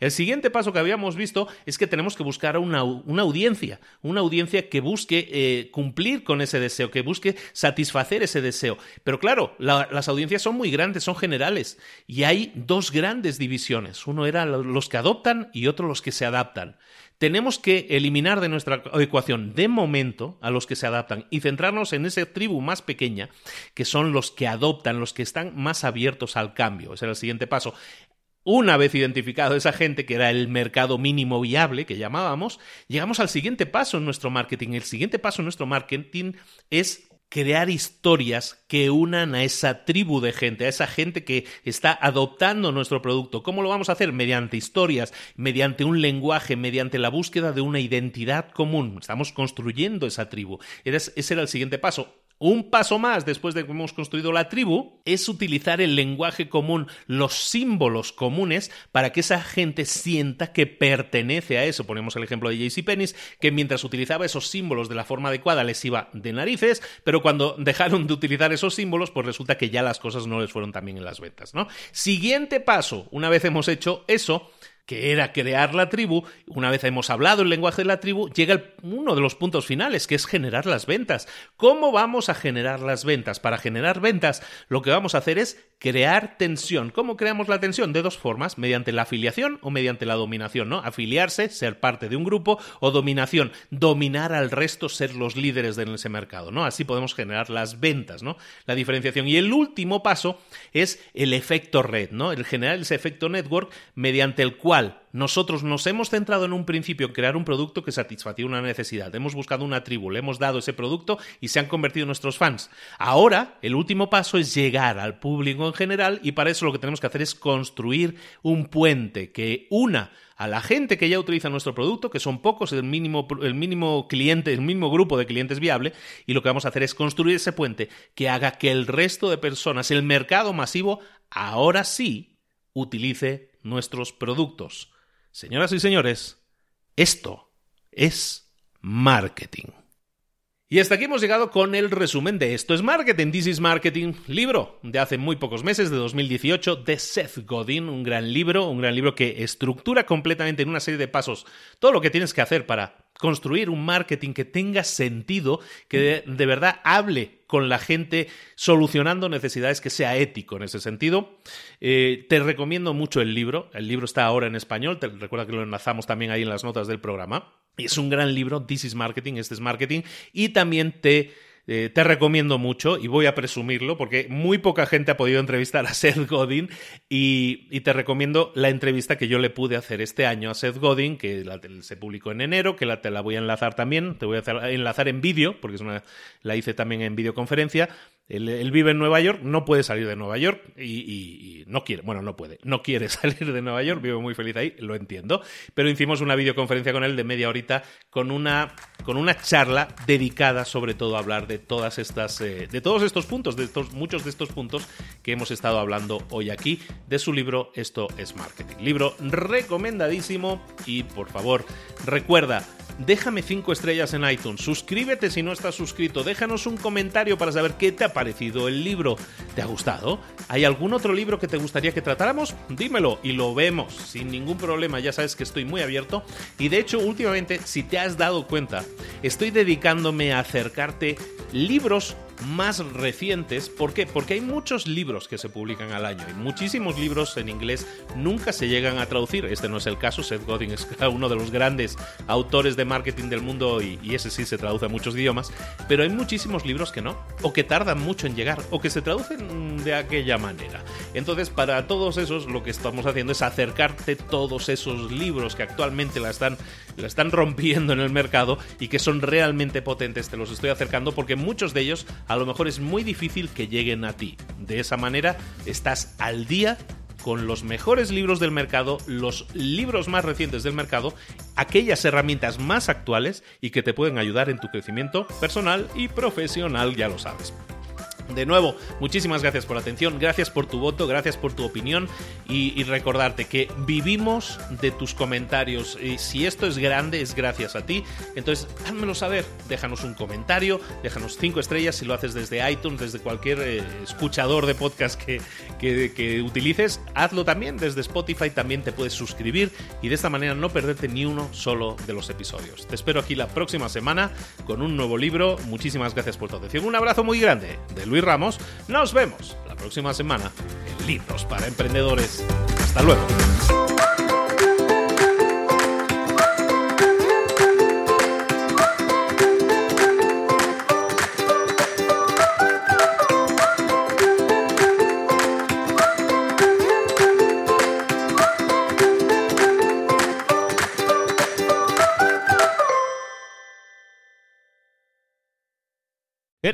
El siguiente paso que habíamos visto es que tenemos que buscar una, audiencia, una audiencia que busque eh, cumplir con ese deseo, que busque satisfacer ese deseo. Pero claro, las audiencias son muy grandes, son generales, y hay dos grandes divisiones. Uno era los que adoptan y otro los que se adaptan tenemos que eliminar de nuestra ecuación de momento a los que se adaptan y centrarnos en esa tribu más pequeña, que son los que adoptan, los que están más abiertos al cambio. Ese era el siguiente paso. Una vez identificado esa gente, que era el mercado mínimo viable que llamábamos, llegamos al siguiente paso en nuestro marketing. El siguiente paso en nuestro marketing es crear historias que unan a esa tribu de gente, a esa gente que está adoptando nuestro producto. ¿Cómo lo vamos a hacer? Mediante historias, mediante un lenguaje, mediante la búsqueda de una identidad común. Estamos construyendo esa tribu. Ese era el siguiente paso. Un paso más después de que hemos construido la tribu es utilizar el lenguaje común, los símbolos comunes, para que esa gente sienta que pertenece a eso. Ponemos el ejemplo de JCPenney, que mientras utilizaba esos símbolos de la forma adecuada les iba de narices, pero cuando dejaron de utilizar esos símbolos, pues resulta que ya las cosas no les fueron tan bien en las ventas, ¿no? Siguiente paso, una vez hemos hecho eso, que era crear la tribu, una vez hemos hablado el lenguaje de la tribu, llega uno de los puntos finales, que es generar las ventas. ¿Cómo vamos a generar las ventas? Para generar ventas, lo que vamos a hacer es crear tensión. ¿Cómo creamos la tensión? De dos formas, mediante la afiliación o mediante la dominación, ¿no? Afiliarse, ser parte de un grupo, o dominación, dominar al resto, ser los líderes de ese mercado, ¿no? Así podemos generar las ventas, ¿no? La diferenciación. Y el último paso es el efecto red, ¿no? El generar ese efecto network mediante el cual nosotros nos hemos centrado en un principio en crear un producto que satisfacía una necesidad. Hemos buscado una tribu, le hemos dado ese producto y se han convertido en nuestros fans. Ahora, el último paso es llegar al público en general y para eso lo que tenemos que hacer es construir un puente que una a la gente que ya utiliza nuestro producto, que son pocos, el mínimo, el mínimo cliente, el mismo grupo de clientes viable, y lo que vamos a hacer es construir ese puente que haga que el resto de personas, el mercado masivo, ahora sí utilice nuestros productos. Señoras y señores, esto es marketing. Y hasta aquí hemos llegado con el resumen de Esto es Marketing, This is Marketing, libro de hace muy pocos meses, de 2018, de Seth Godin, un gran libro, un gran libro que estructura completamente en una serie de pasos todo lo que tienes que hacer para construir un marketing que tenga sentido, que de, verdad hable con la gente solucionando necesidades, que sea ético en ese sentido. Eh, te recomiendo mucho el libro, el libro está ahora en español, te recuerda que lo enlazamos también ahí en las notas del programa. Es un gran libro, This is Marketing, este es Marketing, y también te eh, te recomiendo mucho y voy a presumirlo porque muy poca gente ha podido entrevistar a Seth Godin y, te recomiendo la entrevista que yo le pude hacer este año a Seth Godin, que se publicó en enero, que la, te la voy a enlazar también, te voy a enlazar en vídeo, porque es una, la hice también en videoconferencia, él, vive en Nueva York, no puede salir de Nueva York y, no quiere, bueno, no puede, no quiere salir de Nueva York, vive muy feliz ahí, lo entiendo, pero hicimos una videoconferencia con él de media horita con una, con una charla dedicada sobre todo a hablar de todas estas, eh, de todos estos puntos, de estos, muchos de estos puntos que hemos estado hablando hoy aquí, de su libro Esto es Marketing. Libro recomendadísimo y por favor, recuerda, déjame 5 estrellas en iTunes, suscríbete si no estás suscrito, déjanos un comentario para saber qué te ha parecido el libro. ¿Te ha gustado? ¿Hay algún otro libro que te gustaría que tratáramos? Dímelo y lo vemos sin ningún problema, ya sabes que estoy muy abierto y de hecho últimamente, si te has dado cuenta, estoy dedicándome a acercarte libros más recientes. ¿Por qué? Porque hay muchos libros que se publican al año y muchísimos libros en inglés nunca se llegan a traducir. Este no es el caso, Seth Godin es uno de los grandes autores de marketing del mundo y, ese sí se traduce a muchos idiomas, pero hay muchísimos libros que no, o que tardan mucho en llegar, o que se traducen de aquella manera. Entonces, para todos esos, lo que estamos haciendo es acercarte todos esos libros que actualmente la están, la están rompiendo en el mercado y que son realmente potentes. Te los estoy acercando porque muchos de ellos a lo mejor es muy difícil que lleguen a ti. De esa manera estás al día con los mejores libros del mercado, los libros más recientes del mercado, aquellas herramientas más actuales y que te pueden ayudar en tu crecimiento personal y profesional, ya lo sabes. De nuevo, muchísimas gracias por la atención, gracias por tu voto, gracias por tu opinión y, recordarte que vivimos de tus comentarios. Y si esto es grande, es gracias a ti. Entonces, házmelo saber. Déjanos un comentario, déjanos cinco estrellas si lo haces desde iTunes, desde cualquier eh, escuchador de podcast que, que utilices. Hazlo también desde Spotify, también te puedes suscribir y de esta manera no perderte ni uno solo de los episodios. Te espero aquí la próxima semana con un nuevo libro. Muchísimas gracias por tu atención. Un abrazo muy grande de Luis Ramos. Nos vemos la próxima semana en Libros para Emprendedores. Hasta luego.